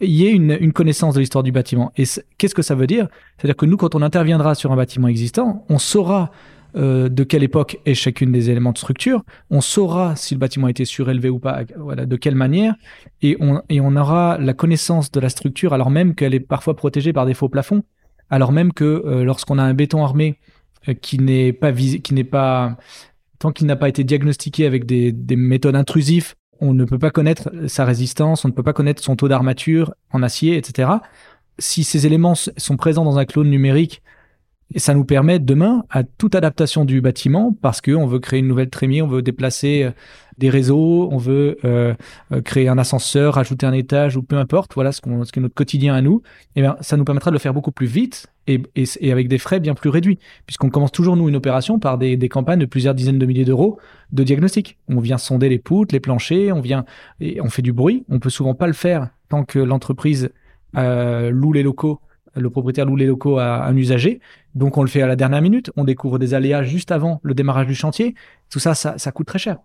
y ait une, une connaissance de l'histoire du bâtiment. Et qu'est-ce que ça veut dire? C'est-à-dire que nous, quand on interviendra sur un bâtiment existant, on saura euh, de quelle époque est chacune des éléments de structure, on saura si le bâtiment a été surélevé ou pas, voilà, de quelle manière, et on, et on aura la connaissance de la structure alors même qu'elle est parfois protégée par des faux plafonds, alors même que euh, lorsqu'on a un béton armé euh, qui n'est pas qui n'est pas tant qu'il n'a pas été diagnostiqué avec des, des méthodes intrusives, on ne peut pas connaître sa résistance, on ne peut pas connaître son taux d'armature en acier, etc. Si ces éléments sont présents dans un clone numérique, et ça nous permet demain à toute adaptation du bâtiment, parce qu'on veut créer une nouvelle trémie, on veut déplacer euh, des réseaux, on veut euh, euh, créer un ascenseur, rajouter un étage ou peu importe, voilà ce, qu'on, ce qui est notre quotidien à nous, et bien, ça nous permettra de le faire beaucoup plus vite et, avec des frais bien plus réduits, puisqu'on commence toujours, nous, une opération par des, campagnes de plusieurs dizaines de milliers d'euros de diagnostic. On vient sonder les poutres, les planchers, on vient et on fait du bruit. On peut souvent pas le faire tant que l'entreprise loue les locaux, le propriétaire loue les locaux à un usager. Donc on le fait à la dernière minute. On découvre des aléas juste avant le démarrage du chantier. Tout ça, ça, ça coûte très cher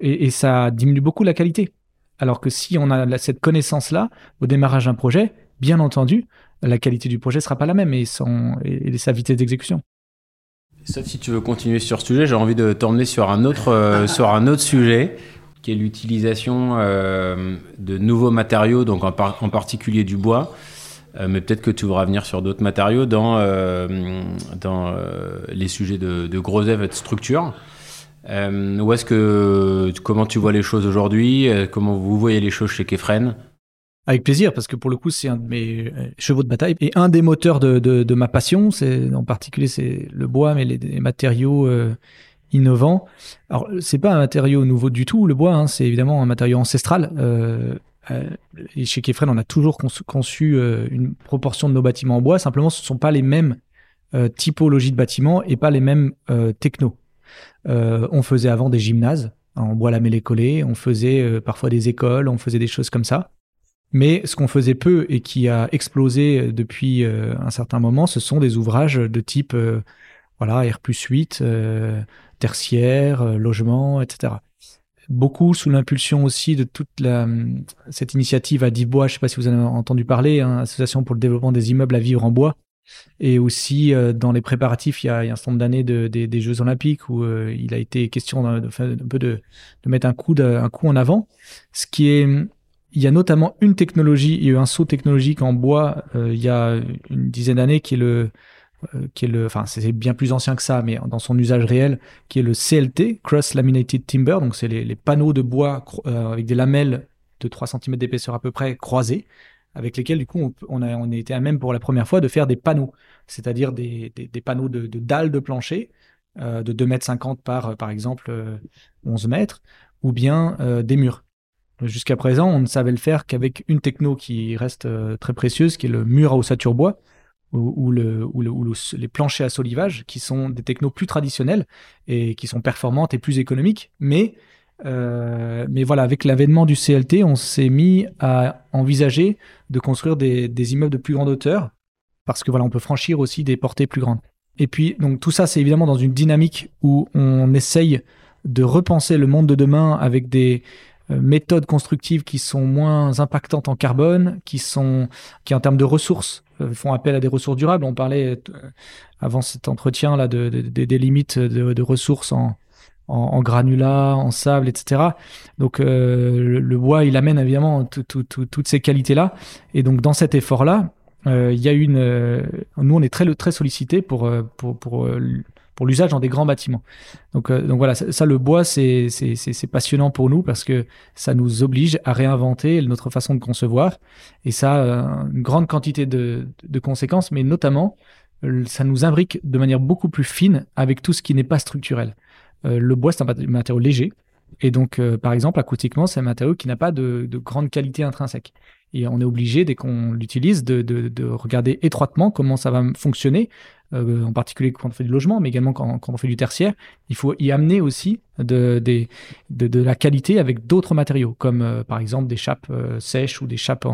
et, et ça diminue beaucoup la qualité. Alors que si on a cette connaissance-là au démarrage d'un projet, bien entendu, la qualité du projet sera pas la même et, son, et, et sa vitesse d'exécution. Sauf si tu veux continuer sur ce sujet, j'ai envie de t'emmener sur un autre, euh, sur un autre sujet, qui est l'utilisation euh, de nouveaux matériaux, donc en, par- en particulier du bois. Euh, mais peut-être que tu voudras venir sur d'autres matériaux dans, euh, dans euh, les sujets de, de gros œuvres et de structure. Où est-ce que, comment tu vois les choses aujourd'hui? Comment vous voyez les choses chez Kefren? Avec plaisir, parce que pour le coup, c'est un de mes chevaux de bataille et un des moteurs de, ma passion. C'est en particulier c'est le bois, mais les, matériaux innovants. Alors, c'est pas un matériau nouveau du tout, le bois. hein, c'est évidemment un matériau ancestral. Et chez Kefren, on a toujours conçu, euh, une proportion de nos bâtiments en bois. Simplement, ce ne sont pas les mêmes euh, typologies de bâtiments et pas les mêmes euh, technos. Euh, on faisait avant des gymnases en bois lamellé collé. On faisait euh, parfois des écoles. On faisait des choses comme ça. Mais ce qu'on faisait peu et qui a explosé depuis un certain moment, ce sont des ouvrages de type voilà, R 8, tertiaire, logement, etc beaucoup sous l'impulsion aussi de toute la, cette initiative à Dibois, je ne sais pas si vous en avez entendu parler, hein, Association pour le développement des immeubles à vivre en bois. Et aussi euh, dans les préparatifs, il y a, il y a un certain nombre d'années de, des Jeux Olympiques où euh, il a été question d'un peu de, de, mettre un coup, de, un coup en avant. Ce qui est, il y a notamment une technologie, il y a eu un saut technologique en bois euh, il y a une dizaine d'années qui est le qui est le, enfin c'est bien plus ancien que ça, mais dans son usage réel, qui est le CLT, Cross Laminated Timber, donc c'est les, panneaux de bois euh, avec des lamelles de 3 cm d'épaisseur à peu près croisées, avec lesquels du coup on, a, on été à même pour la première fois de faire des panneaux, c'est-à-dire des, des, panneaux de, dalles de plancher euh, de 2,50 m par par exemple 11 mètres, ou bien des murs. Jusqu'à présent, on ne savait le faire qu'avec une techno qui reste très précieuse, qui est le mur à ossature bois, ou, le, ou, le, ou les planchers à solivage, qui sont des technos plus traditionnels et qui sont performantes et plus économiques. Mais, euh, mais voilà, avec l'avènement du CLT, on s'est mis à envisager de construire des, des, immeubles de plus grande hauteur, parce que voilà, on peut franchir aussi des portées plus grandes. Et puis, donc tout ça, c'est évidemment dans une dynamique où on essaye de repenser le monde de demain avec des, euh, méthodes constructives qui sont moins impactantes en carbone, qui sont qui en termes de ressources font appel à des ressources durables. On parlait euh, avant cet entretien là de, des limites de, ressources en, en, granulats, en sable, etc. Donc le, bois, il amène évidemment toutes ces qualités-là. Et donc dans cet effort-là, il y a une, nous on est très très sollicité pour, pour pour l'usage dans des grands bâtiments. Donc, euh, voilà, ça, le bois, c'est passionnant pour nous parce que ça nous oblige à réinventer notre façon de concevoir et ça a une grande quantité de, conséquences, mais notamment, euh, ça nous imbrique de manière beaucoup plus fine avec tout ce qui n'est pas structurel. Euh, le bois, c'est un matériau léger. Et donc, par exemple, acoustiquement, c'est un matériau qui n'a pas de, de grande qualité intrinsèque. Et on est obligé, dès qu'on l'utilise, de, de, de, regarder étroitement comment ça va fonctionner euh, en particulier quand on fait du logement, mais également quand, on fait du tertiaire, il faut y amener aussi de, la qualité avec d'autres matériaux, comme euh, par exemple des chapes euh, sèches ou des chapes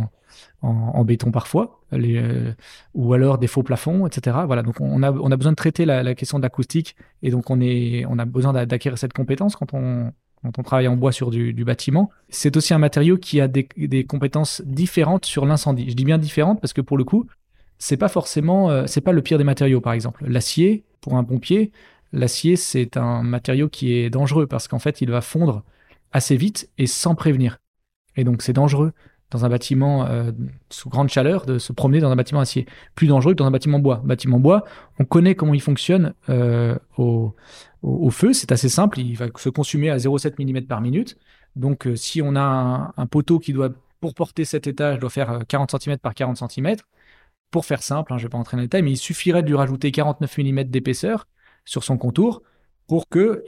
en, béton parfois, ou alors des faux plafonds, etc. Voilà, donc on a, besoin de traiter la, question de l'acoustique, et donc on a besoin d'acquérir cette compétence quand on, quand on travaille en bois sur du, bâtiment. C'est aussi un matériau qui a des, compétences différentes sur l'incendie. Je dis bien différentes parce que pour le coup, c'est pas forcément, euh, c'est pas le pire des matériaux, par exemple. L'acier, pour un pompier, l'acier, c'est un matériau qui est dangereux parce qu'en fait, il va fondre assez vite et sans prévenir. Et donc, c'est dangereux dans un bâtiment euh, sous grande chaleur de se promener dans un bâtiment acier. Plus dangereux que dans un bâtiment bois. bâtiment bois, on connaît comment il fonctionne euh, au, feu. C'est assez simple. Il va se consumer à 0,7 mm par minute. Donc, si on a un, poteau qui doit, pour porter cet étage, doit faire 40 cm par 40 cm, pour faire simple, hein, je ne vais pas entrer dans les détails, mais il suffirait de lui rajouter 49 mm d'épaisseur sur son contour pour que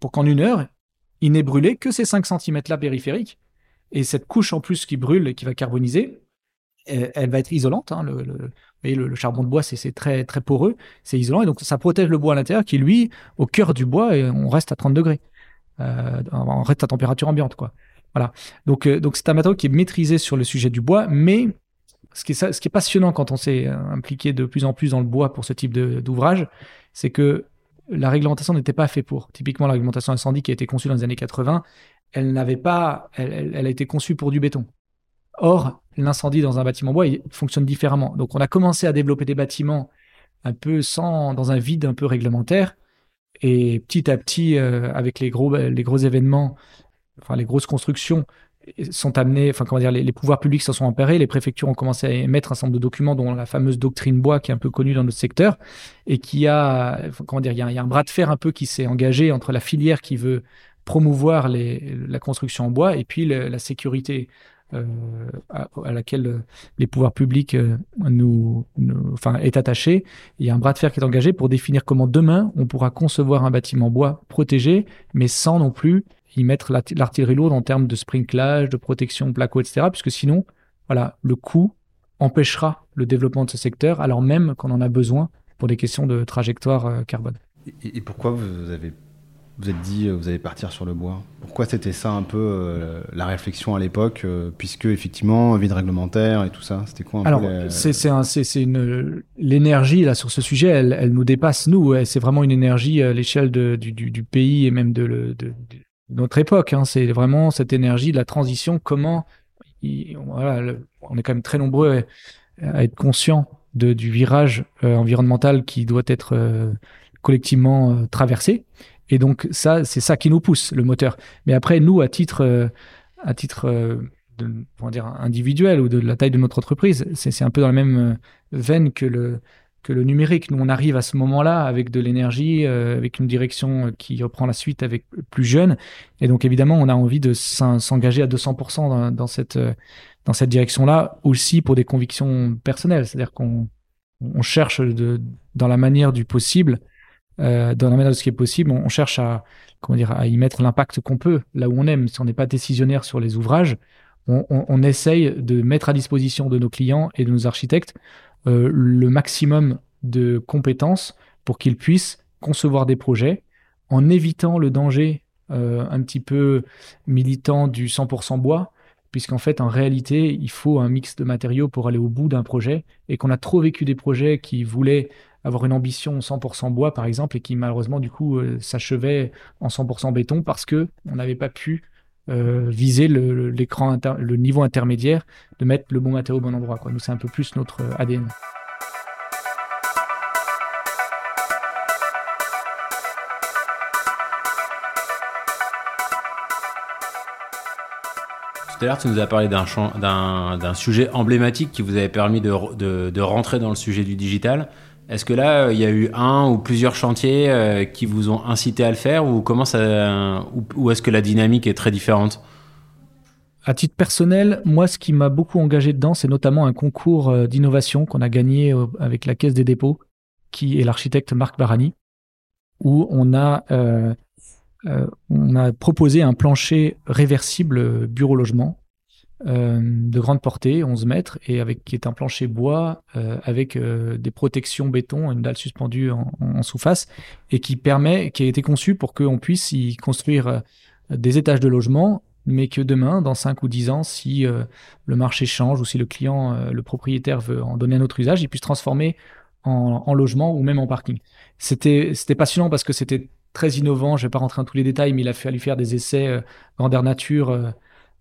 pour qu'en une heure, il n'ait brûlé que ces 5 cm là périphériques. Et cette couche en plus qui brûle et qui va carboniser, elle, va être isolante. Hein, charbon de bois, c'est très, poreux, c'est isolant. Et donc ça protège le bois à l'intérieur qui, lui, au cœur du bois, on reste à 30 degrés. Euh, on reste à température ambiante. quoi. Voilà. Donc, euh, donc c'est un matériau qui est maîtrisé sur le sujet du bois, mais ce qui, est, ce qui est passionnant quand on s'est euh, impliqué de plus en plus dans le bois pour ce type d'ouvrage, c'est que la réglementation n'était pas faite pour. Typiquement, la réglementation incendie qui a été conçue dans les années 80, elle n'avait pas, elle, a été conçue pour du béton. Or, l'incendie dans un bâtiment bois, il fonctionne différemment. Donc, on a commencé à développer des bâtiments un peu sans, dans un vide un peu réglementaire. Et petit à petit, euh, avec les gros, les gros événements, enfin les grosses constructions, sont amenés, enfin les, pouvoirs publics s'en sont emparés, les préfectures ont commencé à émettre un certain nombre de documents, dont la fameuse doctrine bois qui est un peu connue dans notre secteur, et qui a, comment il y, a, un bras de fer un peu qui s'est engagé entre la filière qui veut promouvoir la construction en bois et puis la sécurité euh, à, laquelle les pouvoirs publics euh, nous, enfin, est attaché. Il y a un bras de fer qui est engagé pour définir comment demain on pourra concevoir un bâtiment bois protégé, mais sans non plus y mettre l'artillerie lourde en termes de sprinklage, de protection placo, etc. Puisque sinon, voilà, le coût empêchera le développement de ce secteur, alors même qu'on en a besoin pour des questions de trajectoire euh, carbone. Et, pourquoi vous avez vous êtes dit, vous allez partir sur le bois Pourquoi c'était ça un peu la réflexion à l'époque, puisque effectivement, vide réglementaire et tout ça, c'était quoi un Alors, c'est une l'énergie là sur ce sujet, elle, elle nous dépasse nous. C'est vraiment une énergie à l'échelle du, du, du, pays et même de, de, notre époque. Hein. C'est vraiment cette énergie de la transition. Comment, voilà, on est quand même très nombreux à, être conscients de, du virage environnemental qui doit être collectivement euh, traversé. Et donc ça, c'est ça qui nous pousse, le moteur. Mais après, nous, à titre, euh, à titre euh, individuel ou de la taille de notre entreprise, c'est un peu dans la même veine que le, que le numérique. Nous, on arrive à ce moment-là avec de l'énergie, avec une direction qui reprend la suite avec plus jeunes. Et donc, évidemment, on a envie de s'engager à 200% dans, dans, cette, dans cette direction-là, aussi pour des convictions personnelles. C'est-à-dire qu'on on cherche de, dans la manière du possible euh, dans la manière de ce qui est possible, on, cherche à, comment dire, à y mettre l'impact qu'on peut là où on aime. Si on n'est pas décisionnaire sur les ouvrages, on, essaye de mettre à disposition de nos clients et de nos architectes euh, le maximum de compétences pour qu'ils puissent concevoir des projets en évitant le danger euh, un petit peu militant du 100% bois, puisqu'en fait, en réalité, il faut un mix de matériaux pour aller au bout d'un projet, et qu'on a trop vécu des projets qui voulaient avoir une ambition 100% bois, par exemple, et qui malheureusement, du coup, euh, s'achevait en 100% béton parce que on n'avait pas pu euh, viser l'écran, le, niveau intermédiaire, de mettre le bon matériau au bon endroit. Nous, c'est un peu plus notre euh, ADN. Tout à l'heure, tu nous as parlé d'un sujet emblématique qui vous avait permis de, rentrer dans le sujet du digital. Est-ce que là, il y a eu un ou plusieurs chantiers euh, qui vous ont incité à le faire ou comment ça, ou, est-ce que la dynamique est très différente? À titre personnel, moi, ce qui m'a beaucoup engagé dedans, c'est notamment un concours euh, d'innovation qu'on a gagné euh, avec la Caisse des dépôts, qui est l'architecte Marc Barani, où on a proposé un plancher réversible bureau-logement euh, de grande portée, 11 mètres, et avec qui est un plancher bois euh, avec euh, des protections béton, une dalle suspendue en, sous-face, et qui permet, qui a été conçu pour qu'on puisse y construire des étages de logement, mais que demain, dans 5 ou 10 ans, si le marché change ou si le client, le propriétaire veut en donner un autre usage, il puisse transformer en, en logement ou même en parking. C'était passionnant parce que c'était très innovant. Je ne vais pas rentrer dans tous les détails, mais il a fallu faire des essais grandeur nature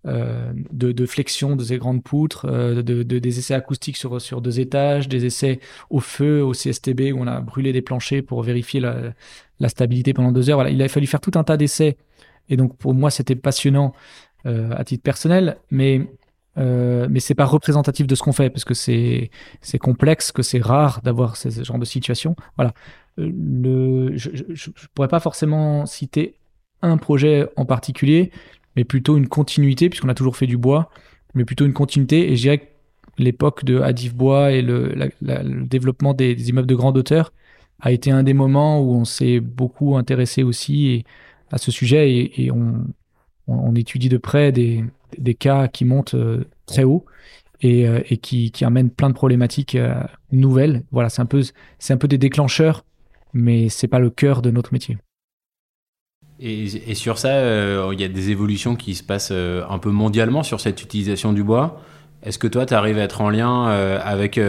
de, de, flexion de ces grandes poutres, euh, de, des essais acoustiques sur, sur deux étages, des essais au feu, au CSTB, où on a brûlé des planchers pour vérifier la, stabilité pendant deux heures. Voilà, il a fallu faire tout un tas d'essais. Et donc, pour moi, c'était passionnant euh, à titre personnel, mais euh, mais c'est pas représentatif de ce qu'on fait parce que c'est complexe, que c'est rare d'avoir ce, genre de situation. Voilà. Je, je, je, pourrais pas forcément citer un projet en particulier, mais plutôt une continuité, puisqu'on a toujours fait du bois, mais plutôt une continuité. Et je dirais que l'époque de Adif Bois et le, développement des, immeubles de grande hauteur a été un des moments où on s'est beaucoup intéressé aussi à ce sujet et, on, étudie de près des, cas qui montent euh, très haut et, euh, qui, amènent plein de problématiques euh, nouvelles. Voilà, c'est un peu, un peu des déclencheurs, mais c'est pas le cœur de notre métier. Et, sur ça, euh, il y a des évolutions qui se passent euh, un peu mondialement sur cette utilisation du bois. Est-ce que toi, tu arrives à être en lien euh, avec...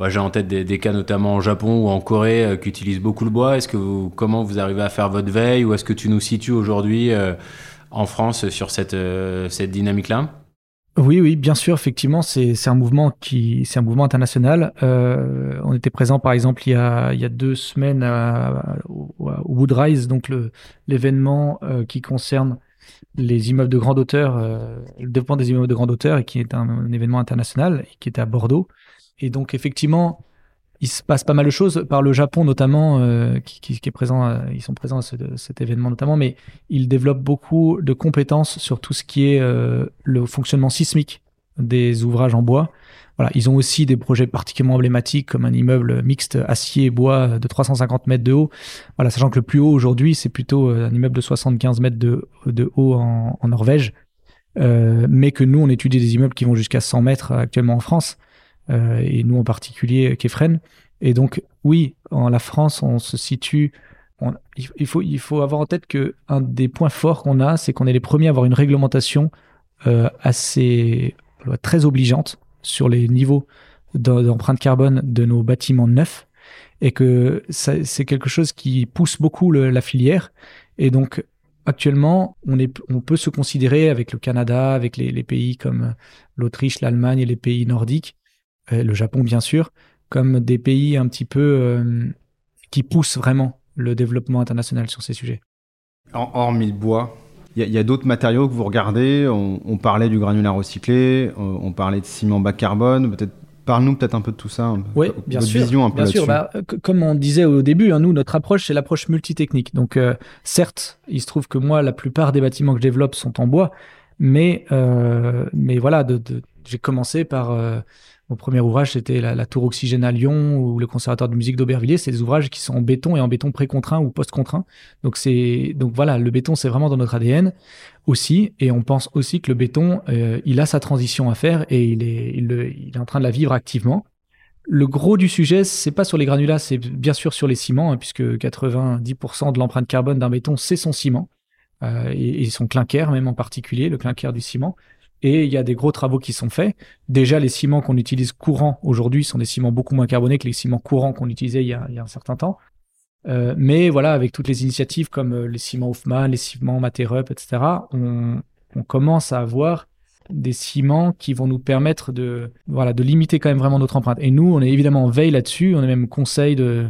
J'ai en tête des, cas notamment au Japon ou en Corée qui utilisent beaucoup le bois. Que comment vous arrivez à faire votre veille ou est-ce que tu nous situes aujourd'hui en France sur cette, cette dynamique-là? Oui, oui, bien sûr, effectivement, c'est un mouvement qui, c'est un mouvement international. Euh, on était présent, par exemple, il y a, il y a deux semaines au, Woodrise, donc l'événement euh, qui concerne les immeubles de grande hauteur, euh, le développement des immeubles de grande hauteur, et qui est un, événement international, qui était à Bordeaux. Et donc, effectivement, il se passe pas mal de choses par le Japon notamment euh, qui, est présent euh, ils sont présents à ce, cet événement notamment mais ils développent beaucoup de compétences sur tout ce qui est euh, le fonctionnement sismique des ouvrages en bois. Voilà ils ont aussi des projets particulièrement emblématiques comme un immeuble mixte acier et bois de 350 mètres de haut. Voilà sachant que le plus haut aujourd'hui c'est plutôt un immeuble de 75 mètres de, de haut en, en Norvège. Mais que nous on étudie des immeubles qui vont jusqu'à 100 mètres actuellement en France euh, et nous en particulier Kefren. Et donc, oui, en la France, on se situe il, faut, il faut avoir en tête que un des points forts qu'on a, c'est qu'on est les premiers à avoir une réglementation euh, assez très obligeante sur les niveaux d'empreinte carbone de nos bâtiments neufs et que c'est quelque chose qui pousse beaucoup la filière. Et donc, actuellement, on, est, on peut se considérer avec le Canada, avec les, pays comme l'Autriche, l'Allemagne et les pays nordiques, le Japon bien sûr, comme des pays un petit peu euh, qui poussent vraiment le développement international sur ces sujets. Hormis le bois, il y a, d'autres matériaux que vous regardez. On, parlait du granulat recyclé, on, parlait de ciment bas carbone. Peut-être Parle-nous peut-être un peu de tout ça. Oui, bien sûr. Vision un peu bien sûr. Bah, comme on disait au début, hein, nous, notre approche, c'est l'approche multitechnique. Donc, euh, certes, il se trouve que moi, la plupart des bâtiments que je développe sont en bois, mais, euh, mais voilà, de, j'ai commencé par mon premier ouvrage, c'était la, Tour Oxygène à Lyon ou le Conservatoire de musique d'Aubervilliers. C'est des ouvrages qui sont en béton et en béton pré-contraint ou post-contraint. Donc c'est donc voilà, le béton c'est vraiment dans notre ADN aussi. Et on pense aussi que le béton, euh, il a sa transition à faire et il est, il, est en train de la vivre activement. Le gros du sujet, c'est pas sur les granulats, c'est bien sûr sur les ciments, hein, puisque 90% de l'empreinte carbone d'un béton, c'est son ciment. Euh, et, et, son clinker même en particulier, le clinker du ciment. Et il y a des gros travaux qui sont faits. Déjà, les ciments qu'on utilise courants aujourd'hui sont des ciments beaucoup moins carbonés que les ciments courants qu'on utilisait il y, a, un certain temps. Euh, mais voilà, avec toutes les initiatives comme euh, les ciments Hoffman, les ciments Materup, etc., on, commence à avoir des ciments qui vont nous permettre de, voilà, de limiter quand même vraiment notre empreinte. Et nous, on est évidemment en veille là-dessus. On est même conseil de,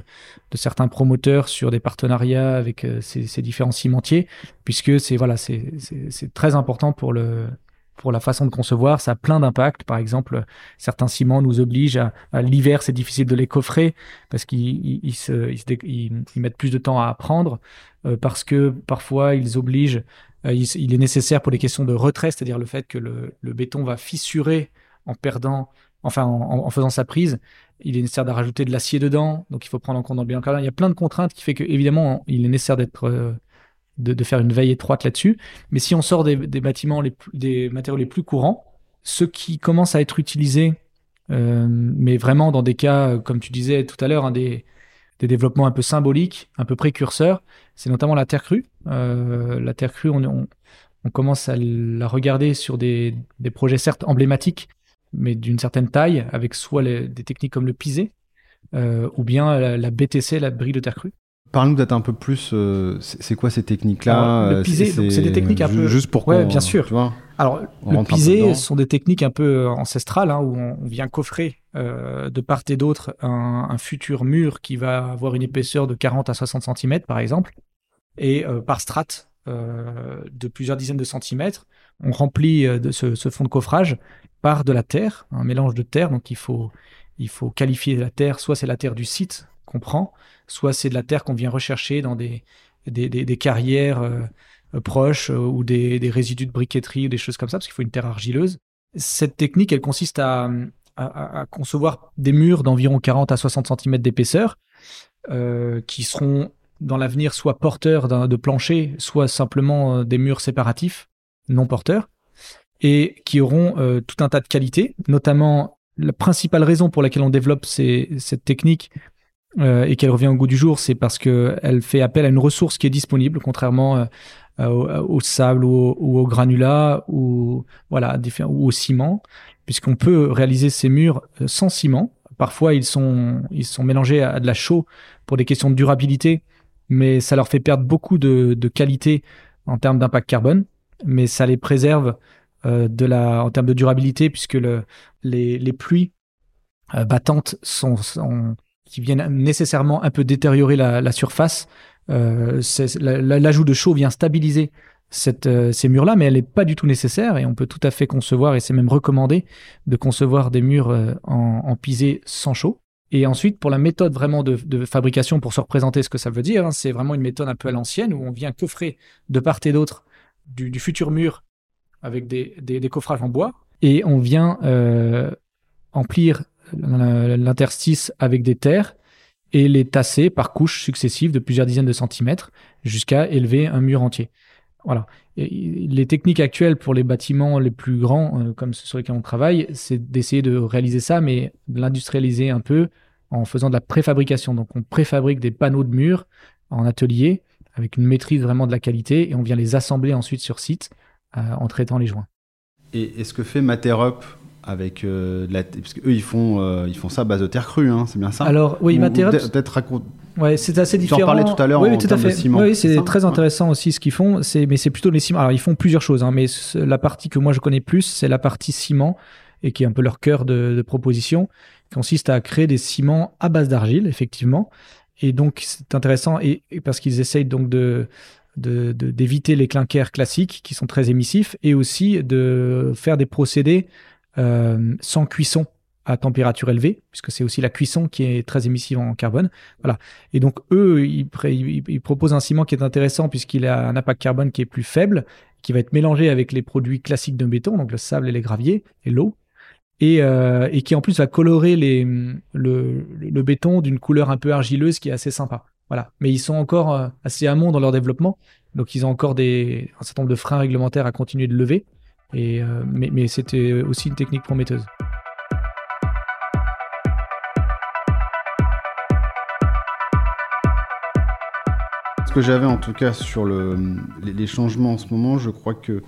certains promoteurs sur des partenariats avec euh, ces, ces, différents cimentiers, puisque c'est voilà, c'est très important pour le, pour la façon de concevoir, ça a plein d'impacts. Par exemple, certains ciments nous obligent à, l'hiver, c'est difficile de les coffrer parce qu'ils ils, mettent plus de temps à apprendre, euh, parce que parfois ils obligent, euh, il, est nécessaire pour les questions de retrait, c'est-à-dire le fait que le, béton va fissurer en perdant, enfin en, faisant sa prise. Il est nécessaire de rajouter de l'acier dedans, donc il faut prendre en compte dans le bilan. Il y a plein de contraintes qui fait que évidemment il est nécessaire d'être euh, de, faire une veille étroite là-dessus. Mais si on sort des, bâtiments, des matériaux les plus courants, ceux qui commencent à être utilisés, euh, mais vraiment dans des cas, comme tu disais tout à l'heure, hein, des, développements un peu symboliques, un peu précurseurs, c'est notamment la terre crue. Euh, la terre crue, on, commence à la regarder sur des, projets certes emblématiques, mais d'une certaine taille, avec soit des techniques comme le pisé, euh, ou bien la, BTC, la brille de terre crue. Parle-nous peut-être un peu plus, euh, c'est quoi ces techniques-là Le euh, pisé, c'est des techniques un peu... Juste pour Ouais, bien sûr. Tu vois, Alors, le pisé sont des techniques un peu ancestrales, hein, où on vient coffrer euh, de part et d'autre un, futur mur qui va avoir une épaisseur de 40 à 60 cm, par exemple, et par strate de plusieurs dizaines de centimètres, on remplit de ce, ce, fond de coffrage par de la terre, un mélange de terre, donc il faut, il faut qualifier la terre, soit c'est la terre du site qu'on prend, soit c'est de la terre qu'on vient rechercher dans des, des, carrières euh, euh, proches euh, ou des, résidus de briqueterie ou des choses comme ça, parce qu'il faut une terre argileuse. Cette technique, elle consiste à, concevoir des murs d'environ 40 à 60 cm d'épaisseur, qui seront dans l'avenir soit porteurs de plancher, soit simplement des murs séparatifs, non porteurs, et qui auront tout un tas de qualités, notamment la principale raison pour laquelle on développe cette technique, euh, et qu'elle revient au goût du jour, c'est parce qu'elle fait appel à une ressource qui est disponible, contrairement euh, euh, au, sable ou au, granulat ou voilà ou au ciment, puisqu'on peut réaliser ces murs sans ciment. Parfois, ils sont ils sont mélangés à de la chaux pour des questions de durabilité, mais ça leur fait perdre beaucoup de, qualité en termes d'impact carbone, mais ça les préserve de la en termes de durabilité puisque le, les, pluies battantes sont qui viennent nécessairement un peu détériorer la, surface. Euh, l'ajout de chaux vient stabiliser euh, ces murs-là, mais elle n'est pas du tout nécessaire et on peut tout à fait concevoir, et c'est même recommandé, de concevoir des murs euh, en, en, pisé sans chaux. Et ensuite, pour la méthode vraiment de, fabrication, pour se représenter ce que ça veut dire, hein, c'est vraiment une méthode un peu à l'ancienne où on vient coffrer de part et d'autre du, futur mur avec des, des, coffrages en bois et on vient emplir l'interstice avec des terres et les tasser par couches successives de plusieurs dizaines de centimètres jusqu'à élever un mur entier. Voilà. les techniques actuelles pour les bâtiments les plus grands, euh, comme ceux sur lesquels on travaille, c'est d'essayer de réaliser ça, mais de l'industrialiser un peu en faisant de la préfabrication. Donc on préfabrique des panneaux de murs en atelier avec une maîtrise vraiment de la qualité et on vient les assembler ensuite sur site en traitant les joints. Et, est ce que fait Materup avec euh, la parce qu'eux ils font euh, ils font ça à base de terre crue hein, c'est bien ça alors oui peut-être raconte ouais c'est assez différent tu en parlais tout à l'heure oui, tout à fait. oui c'est très intéressant aussi ce qu'ils font. C'est mais c'est plutôt les ciments. Alors ils font plusieurs choses hein, mais la partie que moi je connais plus c'est la partie ciment et qui est un peu leur cœur de, de proposition qui consiste à créer des ciments à base d'argile effectivement. Et donc c'est intéressant et, parce qu'ils essayent donc de d'éviter de, les clinkers classiques qui sont très émissifs et aussi de faire des procédés euh, sans cuisson à température élevée, puisque c'est aussi la cuisson qui est très émissive en carbone. Voilà. Et donc, eux, ils, proposent un ciment qui est intéressant puisqu'il a un impact carbone qui est plus faible, qui va être mélangé avec les produits classiques de béton, donc le sable et les graviers et l'eau, et, euh, qui en plus va colorer le, béton d'une couleur un peu argileuse qui est assez sympa. Voilà. Mais ils sont encore euh, assez amont dans leur développement. Donc, ils ont encore un certain nombre de freins réglementaires à continuer de lever. Euh, mais, c'était aussi une technique prometteuse. Ce que j'avais en tout cas sur le, les, changements en ce moment, je crois que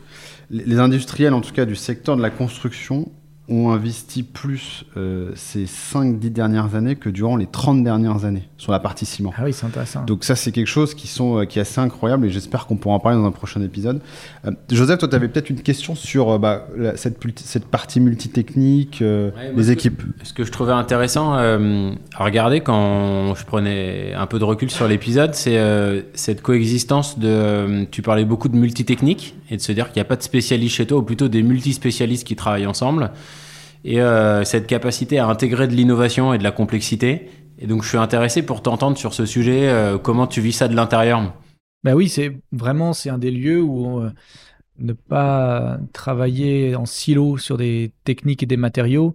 les industriels, en tout cas du secteur de la construction, ont investi plus euh, ces 5-10 dernières années que durant les 30 dernières années sur la partie ciment. Ah oui, c'est intéressant. Donc ça, c'est quelque chose qui, sont, euh, qui est assez incroyable et j'espère qu'on pourra en parler dans un prochain épisode. Euh, Joseph, toi, tu avais peut-être une question sur bah, cette, cette partie multitechnique, les équipes. ce que je trouvais intéressant à regarder quand je prenais un peu de recul sur l'épisode, c'est cette coexistence de... tu parlais beaucoup de multitechnique et de se dire qu'il n'y a pas de spécialiste chez toi, ou plutôt des multispécialistes qui travaillent ensemble et euh, cette capacité à intégrer de l'innovation et de la complexité. Et donc, je suis intéressé pour t'entendre sur ce sujet. Euh, comment tu vis ça de l'intérieur? Ben oui, c'est vraiment c'est un des lieux où euh, ne pas travailler en silo sur des techniques et des matériaux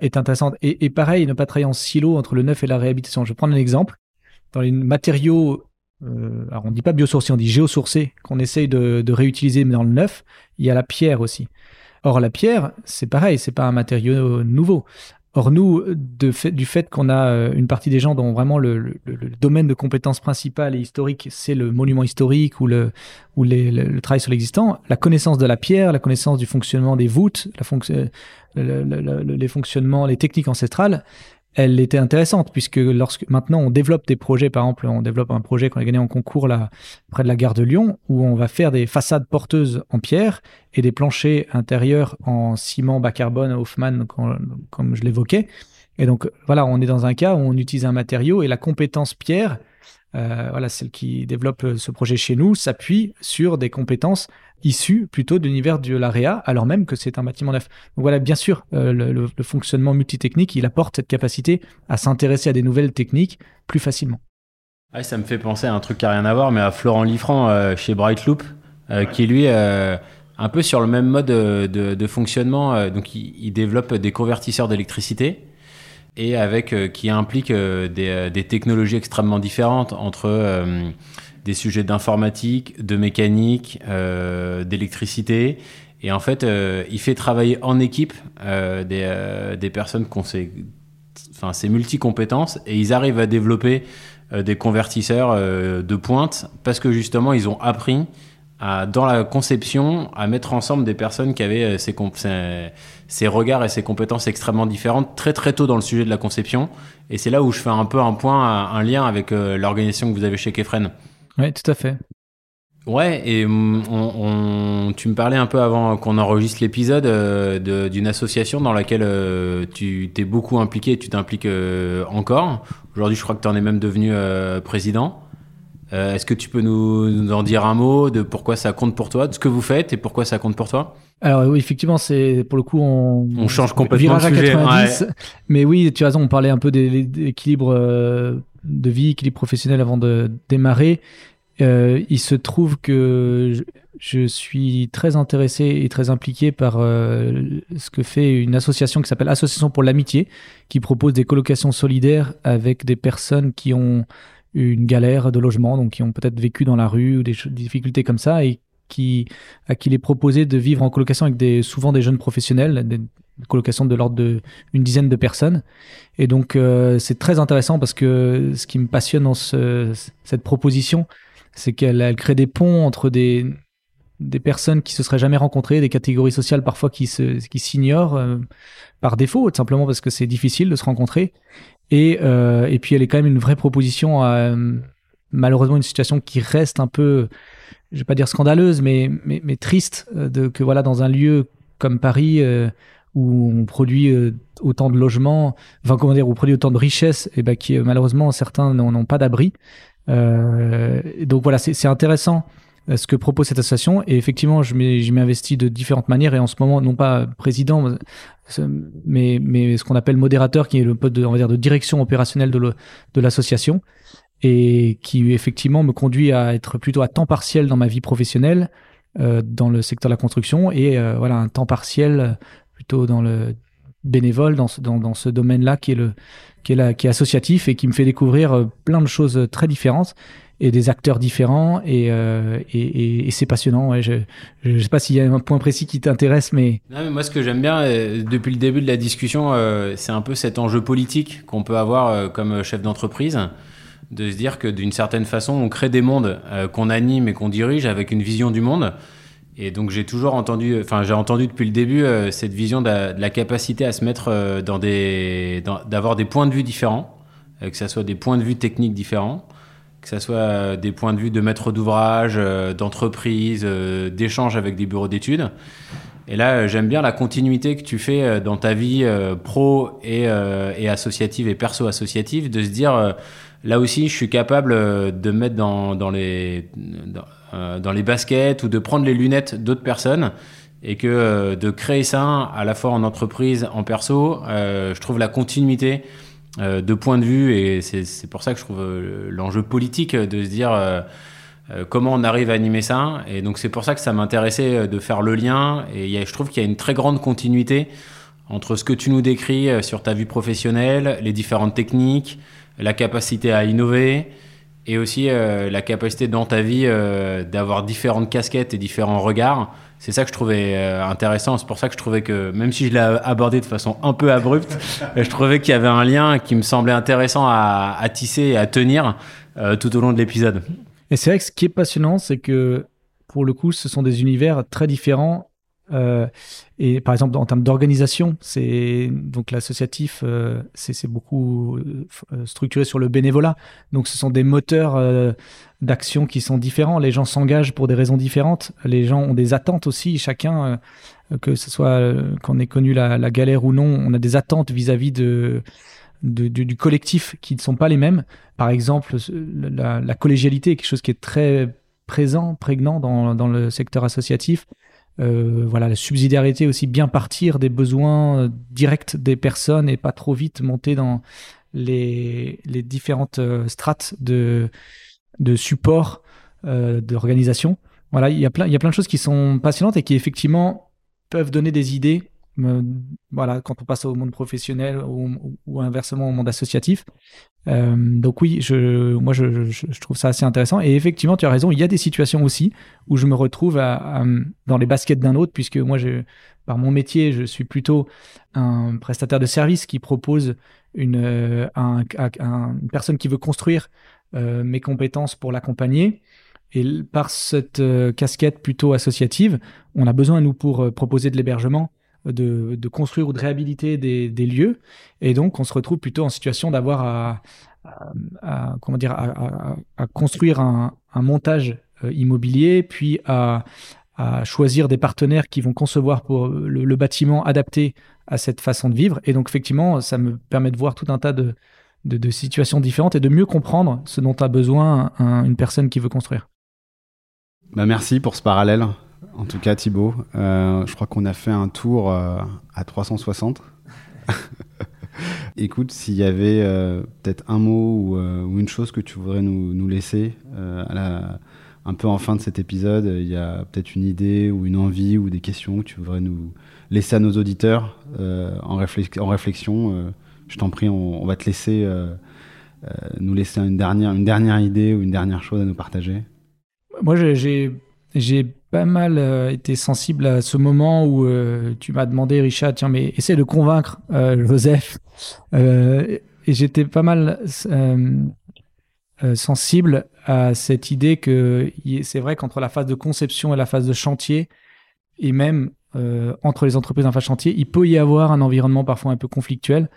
est intéressant. Et, pareil, ne pas travailler en silo entre le neuf et la réhabilitation. Je vais prendre un exemple. Dans les matériaux, alors on ne dit pas biosourcés, on dit géosourcés, qu'on essaye de, de réutiliser dans le neuf, il y a la pierre aussi. Or, la pierre, c'est pareil, c'est pas un matériau nouveau. Or, nous, du fait qu'on a euh, une partie des gens dont vraiment le, domaine de compétence principale et historique, c'est le monument historique ou le, travail sur l'existant, la connaissance de la pierre, la connaissance du fonctionnement des voûtes, la les fonctionnements, les techniques ancestrales, elle était intéressante puisque lorsque maintenant on développe des projets, par exemple, on développe un projet qu'on a gagné en concours là près de la gare de Lyon où on va faire des façades porteuses en pierre et des planchers intérieurs en ciment bas carbone Hoffman comme je l'évoquais. Et donc voilà, on est dans un cas où on utilise un matériau et la compétence pierre euh, voilà, celle qui développe ce projet chez nous, s'appuie sur des compétences issues plutôt de l'univers de l'AREA, alors même que c'est un bâtiment neuf. Donc voilà, bien sûr, euh, le, fonctionnement multitechnique, il apporte cette capacité à s'intéresser à des nouvelles techniques plus facilement. ça me fait penser à un truc qui n'a rien à voir, mais à Florent Liffrand euh, chez Brightloop, qui lui un peu sur le même mode de, fonctionnement. donc, il, développe des convertisseurs d'électricité et avec euh, qui implique euh, des, euh, des, technologies extrêmement différentes entre des sujets d'informatique, de mécanique, d'électricité. Et en fait, il fait travailler en équipe des, des personnes qui ont ces, enfin, ces multi-compétences et ils arrivent à développer des convertisseurs de pointe parce que justement, ils ont appris dans la conception, à mettre ensemble des personnes qui avaient euh, ces, ces, regards et ces compétences extrêmement différentes très très tôt dans le sujet de la conception. Et c'est là où je fais un peu un point, un lien avec euh, l'organisation que vous avez chez Kefren. Oui, tout à fait. Ouais, et mm, on, tu me parlais un peu avant qu'on enregistre l'épisode euh, d'une association dans laquelle tu t'es beaucoup impliqué et tu t'impliques encore. Aujourd'hui, je crois que tu en es même devenu président. Euh, est-ce que tu peux nous, en dire un mot de pourquoi ça compte pour toi, de ce que vous faites et pourquoi ça compte pour toi? Alors oui, effectivement, c'est pour le coup on, on change complètement de sujet. 90, Mais oui, tu as raison, on parlait un peu d'équilibre euh, de vie, équilibre professionnel avant de démarrer. Euh, il se trouve que je, suis très intéressé et très impliqué par ce que fait une association qui s'appelle Association pour l'amitié, qui propose des colocations solidaires avec des personnes qui ont une galère de logement, donc qui ont peut-être vécu dans la rue ou des, difficultés comme ça, et qui, à qui il est proposé de vivre en colocation avec des, souvent des jeunes professionnels, colocation de l'ordre d'une dizaine de personnes. Et donc, c'est très intéressant parce que ce qui me passionne dans cette proposition, c'est qu'elle crée des ponts entre des, des personnes qui se seraient jamais rencontrées, des catégories sociales parfois qui s'ignorent euh, par défaut, simplement parce que c'est difficile de se rencontrer. Et euh, et puis elle est quand même une vraie proposition à euh, malheureusement une situation qui reste un peu, je vais pas dire scandaleuse, mais mais, mais triste de que voilà dans un lieu comme Paris où on produit autant de logements, enfin comment dire, où on produit autant de richesses, et ben qui malheureusement certains n'ont pas d'abri. donc voilà, c'est intéressant euh, ce que propose cette association. Et effectivement, je m'investis de différentes manières et en ce moment, non pas président, mais, mais ce qu'on appelle modérateur, qui est le poste de, on va dire, de direction opérationnelle de l'association et qui effectivement me conduit à être plutôt à temps partiel dans ma vie professionnelle, euh, dans le secteur de la construction et euh, voilà un temps partiel plutôt dans le bénévole dans ce, dans, dans ce domaine-là qui est le qui est, la, qui est associatif et qui me fait découvrir plein de choses très différentes et des acteurs différents et, euh, et, c'est passionnant. Ouais. Je ne sais pas s'il y a un point précis qui t'intéresse, mais... Moi ce que j'aime bien euh, depuis le début de la discussion, euh, c'est un peu cet enjeu politique qu'on peut avoir euh, comme chef d'entreprise, de se dire que d'une certaine façon on crée des mondes qu'on anime et qu'on dirige avec une vision du monde. Et donc j'ai toujours entendu, enfin j'ai entendu depuis le début cette vision de la, capacité à se mettre dans des, d'avoir des points de vue différents, que ce soit des points de vue techniques différents que ce soit euh, des points de vue de maître d'ouvrage, euh, d'entreprise, euh, d'échange avec des bureaux d'études. Et là, j'aime bien la continuité que tu fais dans ta vie pro et, associative et perso-associative, de se dire, là aussi, je suis capable de mettre dans, dans les, dans, dans, les baskets ou de prendre les lunettes d'autres personnes et que de créer ça à la fois en entreprise, en perso, je trouve la continuité euh, de point de vue, et c'est pour ça que je trouve euh, l'enjeu politique de se dire euh, comment on arrive à animer ça. Et donc c'est pour ça que ça m'intéressait de faire le lien. Et je trouve qu'il y a une très grande continuité entre ce que tu nous décris sur ta vie professionnelle, les différentes techniques, la capacité à innover, et aussi la capacité dans ta vie d'avoir différentes casquettes et différents regards c'est ça que je trouvais euh, intéressant. C'est pour ça que je trouvais que, même si je l'ai abordé de façon un peu abrupte, je trouvais qu'il y avait un lien qui me semblait intéressant à, tisser et à tenir euh, tout au long de l'épisode. Et c'est vrai que ce qui est passionnant, c'est que pour le coup, ce sont des univers très différents euh, et par exemple, en termes d'organisation, c'est donc l'associatif, euh, c'est beaucoup euh, structuré sur le bénévolat. Donc, ce sont des moteurs d'action qui sont différents. Les gens s'engagent pour des raisons différentes. Les gens ont des attentes aussi. Chacun, que ce soit qu'on ait connu la, galère ou non, on a des attentes vis-à-vis de, du collectif qui ne sont pas les mêmes. Par exemple, la, la collégialité est quelque chose qui est très présent, prégnant dans, dans le secteur associatif. Euh, voilà, la subsidiarité aussi, bien partir des besoins euh, directs des personnes et pas trop vite monter dans les, les différentes euh, strates de, de support d'organisation. Voilà, il y, a plein, il y a plein de choses qui sont passionnantes et qui effectivement peuvent donner des idées voilà, quand on passe au monde professionnel ou, inversement au monde associatif. Euh, donc oui, je, moi je, trouve ça assez intéressant. Et effectivement, tu as raison, il y a des situations aussi où je me retrouve dans les baskets d'un autre, puisque moi, par mon métier, je suis plutôt un prestataire de service qui propose une, euh, un, une personne qui veut construire euh, mes compétences pour l'accompagner. Et par cette casquette plutôt associative, on a besoin, nous, pour proposer de l'hébergement, de, construire ou de réhabiliter des, lieux. Et donc, on se retrouve plutôt en situation d'avoir à, comment dire, à, construire un, montage euh, immobilier, puis à, choisir des partenaires qui vont concevoir pour le, bâtiment adapté à cette façon de vivre. Et donc, effectivement, ça me permet de voir tout un tas de, situations différentes et de mieux comprendre ce dont a besoin une personne qui veut construire. Bah merci pour ce parallèle en tout cas Thibaut. Euh, je crois qu'on a fait un tour euh, à 360. Écoute, s'il y avait euh, peut-être un mot ou, une chose que tu voudrais nous, laisser un peu en fin de cet épisode, il y a peut-être une idée ou une envie ou des questions que tu voudrais nous laisser à nos auditeurs en, réflexion. je t'en prie, on, va te laisser nous laisser une dernière, une dernière idée ou une dernière chose à nous partager. Moi, j'ai pas mal été sensible à ce moment où tu m'as demandé, Richard, tiens, mais essaie de convaincre Joseph. et j'étais pas mal sensible à cette idée que c'est vrai qu'entre la phase de conception et la phase de chantier, et même euh, entre les entreprises en phase chantier, il peut y avoir un environnement parfois un peu conflictuel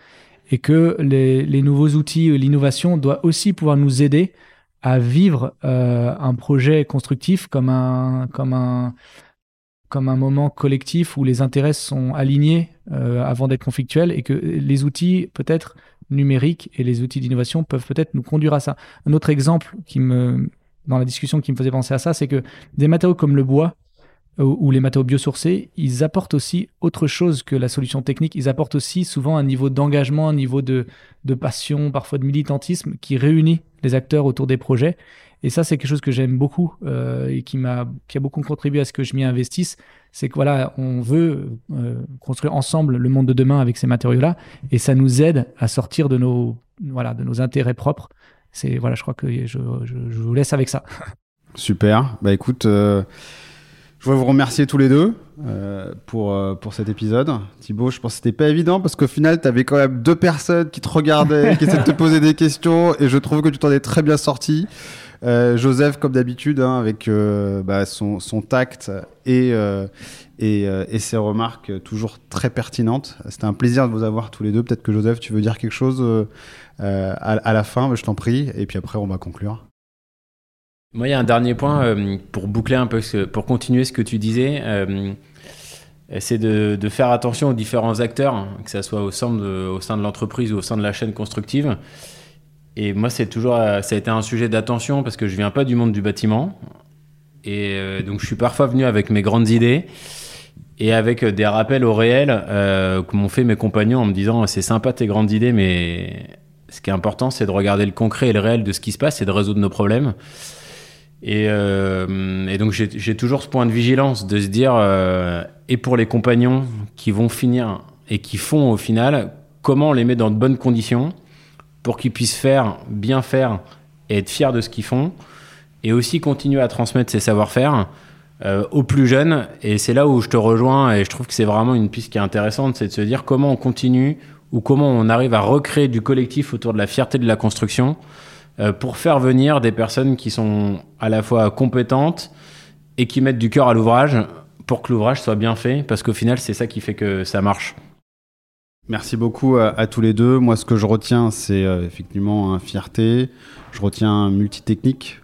et que les, les nouveaux outils, l'innovation doit aussi pouvoir nous aider à vivre euh, un projet constructif comme un, comme, un, comme un moment collectif où les intérêts sont alignés euh, avant d'être conflictuels et que les outils peut-être numériques et les outils d'innovation peuvent peut-être nous conduire à ça. Un autre exemple qui me, dans la discussion qui me faisait penser à ça, c'est que des matériaux comme le bois, ou les matériaux biosourcés, ils apportent aussi autre chose que la solution technique. Ils apportent aussi souvent un niveau d'engagement, un niveau de, de, passion, parfois de militantisme qui réunit les acteurs autour des projets. Et ça, c'est quelque chose que j'aime beaucoup euh, et qui m'a qui a beaucoup contribué à ce que je m'y investisse. C'est que voilà, on veut euh, construire ensemble le monde de demain avec ces matériaux-là, et ça nous aide à sortir de nos voilà de nos intérêts propres. C'est voilà, je crois que je, je, vous laisse avec ça. Super. Bah écoute. Euh, je voudrais vous remercier tous les deux euh, pour, euh, pour cet épisode. Thibaut, je pense que c'était pas évident parce qu'au final, tu avais quand même deux personnes qui te regardaient, qui essaient de te poser des questions et je trouve que tu t'en es très bien sorti. Euh, Joseph, comme d'habitude, hein, avec euh, bah, son, son, tact et, euh, et, et, ses remarques toujours très pertinentes. C'était un plaisir de vous avoir tous les deux. Peut-être que Joseph, tu veux dire quelque chose à, à, la fin, je t'en prie, et puis après, on va conclure. Moi, il y a un dernier point euh, pour boucler un peu, pour continuer ce que tu disais. Euh, c'est de, faire attention aux différents acteurs, hein, que ce soit au sein de, l'entreprise ou au sein de la chaîne constructive. Et moi, c'est toujours, euh, ça a été un sujet d'attention parce que je viens pas du monde du bâtiment. Et donc, je suis parfois venu avec mes grandes idées et avec des rappels au réel que m'ont fait mes compagnons en me disant c'est sympa tes grandes idées, mais ce qui est important, c'est de regarder le concret et le réel de ce qui se passe et de résoudre nos problèmes. Et, euh, et donc j'ai toujours ce point de vigilance de se dire, euh, et pour les compagnons qui vont finir et qui font au final, comment on les met dans de bonnes conditions pour qu'ils puissent faire, bien faire et être fiers de ce qu'ils font, et aussi continuer à transmettre ces savoir-faire euh, aux plus jeunes. Et c'est là où je te rejoins, et je trouve que c'est vraiment une piste qui est intéressante, c'est de se dire comment on continue ou comment on arrive à recréer du collectif autour de la fierté de la construction pour faire venir des personnes qui sont à la fois compétentes et qui mettent du cœur à l'ouvrage pour que l'ouvrage soit bien fait, parce qu'au final, c'est ça qui fait que ça marche. Merci beaucoup à, tous les deux. Moi, ce que je retiens, c'est euh, effectivement un fierté. Je retiens un multitechnique.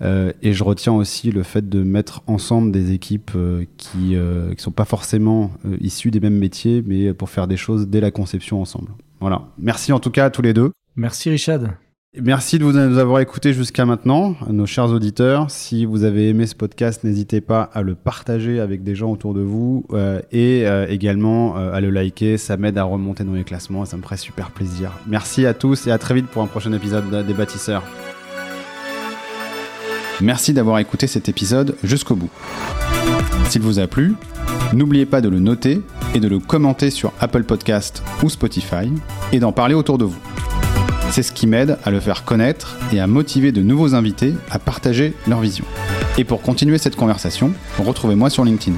Euh, et je retiens aussi le fait de mettre ensemble des équipes qui ne sont pas forcément issues des mêmes métiers, mais pour faire des choses dès la conception ensemble. Voilà. Merci en tout cas à tous les deux. Merci Richard. Merci de nous avoir écoutés jusqu'à maintenant, nos chers auditeurs. Si vous avez aimé ce podcast, n'hésitez pas à le partager avec des gens autour de vous euh, et euh, également euh, à le liker. Ça m'aide à remonter dans les classements et ça me ferait super plaisir. Merci à tous et à très vite pour un prochain épisode des bâtisseurs. Merci d'avoir écouté cet épisode jusqu'au bout. S'il vous a plu, n'oubliez pas de le noter et de le commenter sur Apple Podcast ou Spotify et d'en parler autour de vous. C'est ce qui m'aide à le faire connaître et à motiver de nouveaux invités à partager leur vision. Et pour continuer cette conversation, retrouvez-moi sur LinkedIn.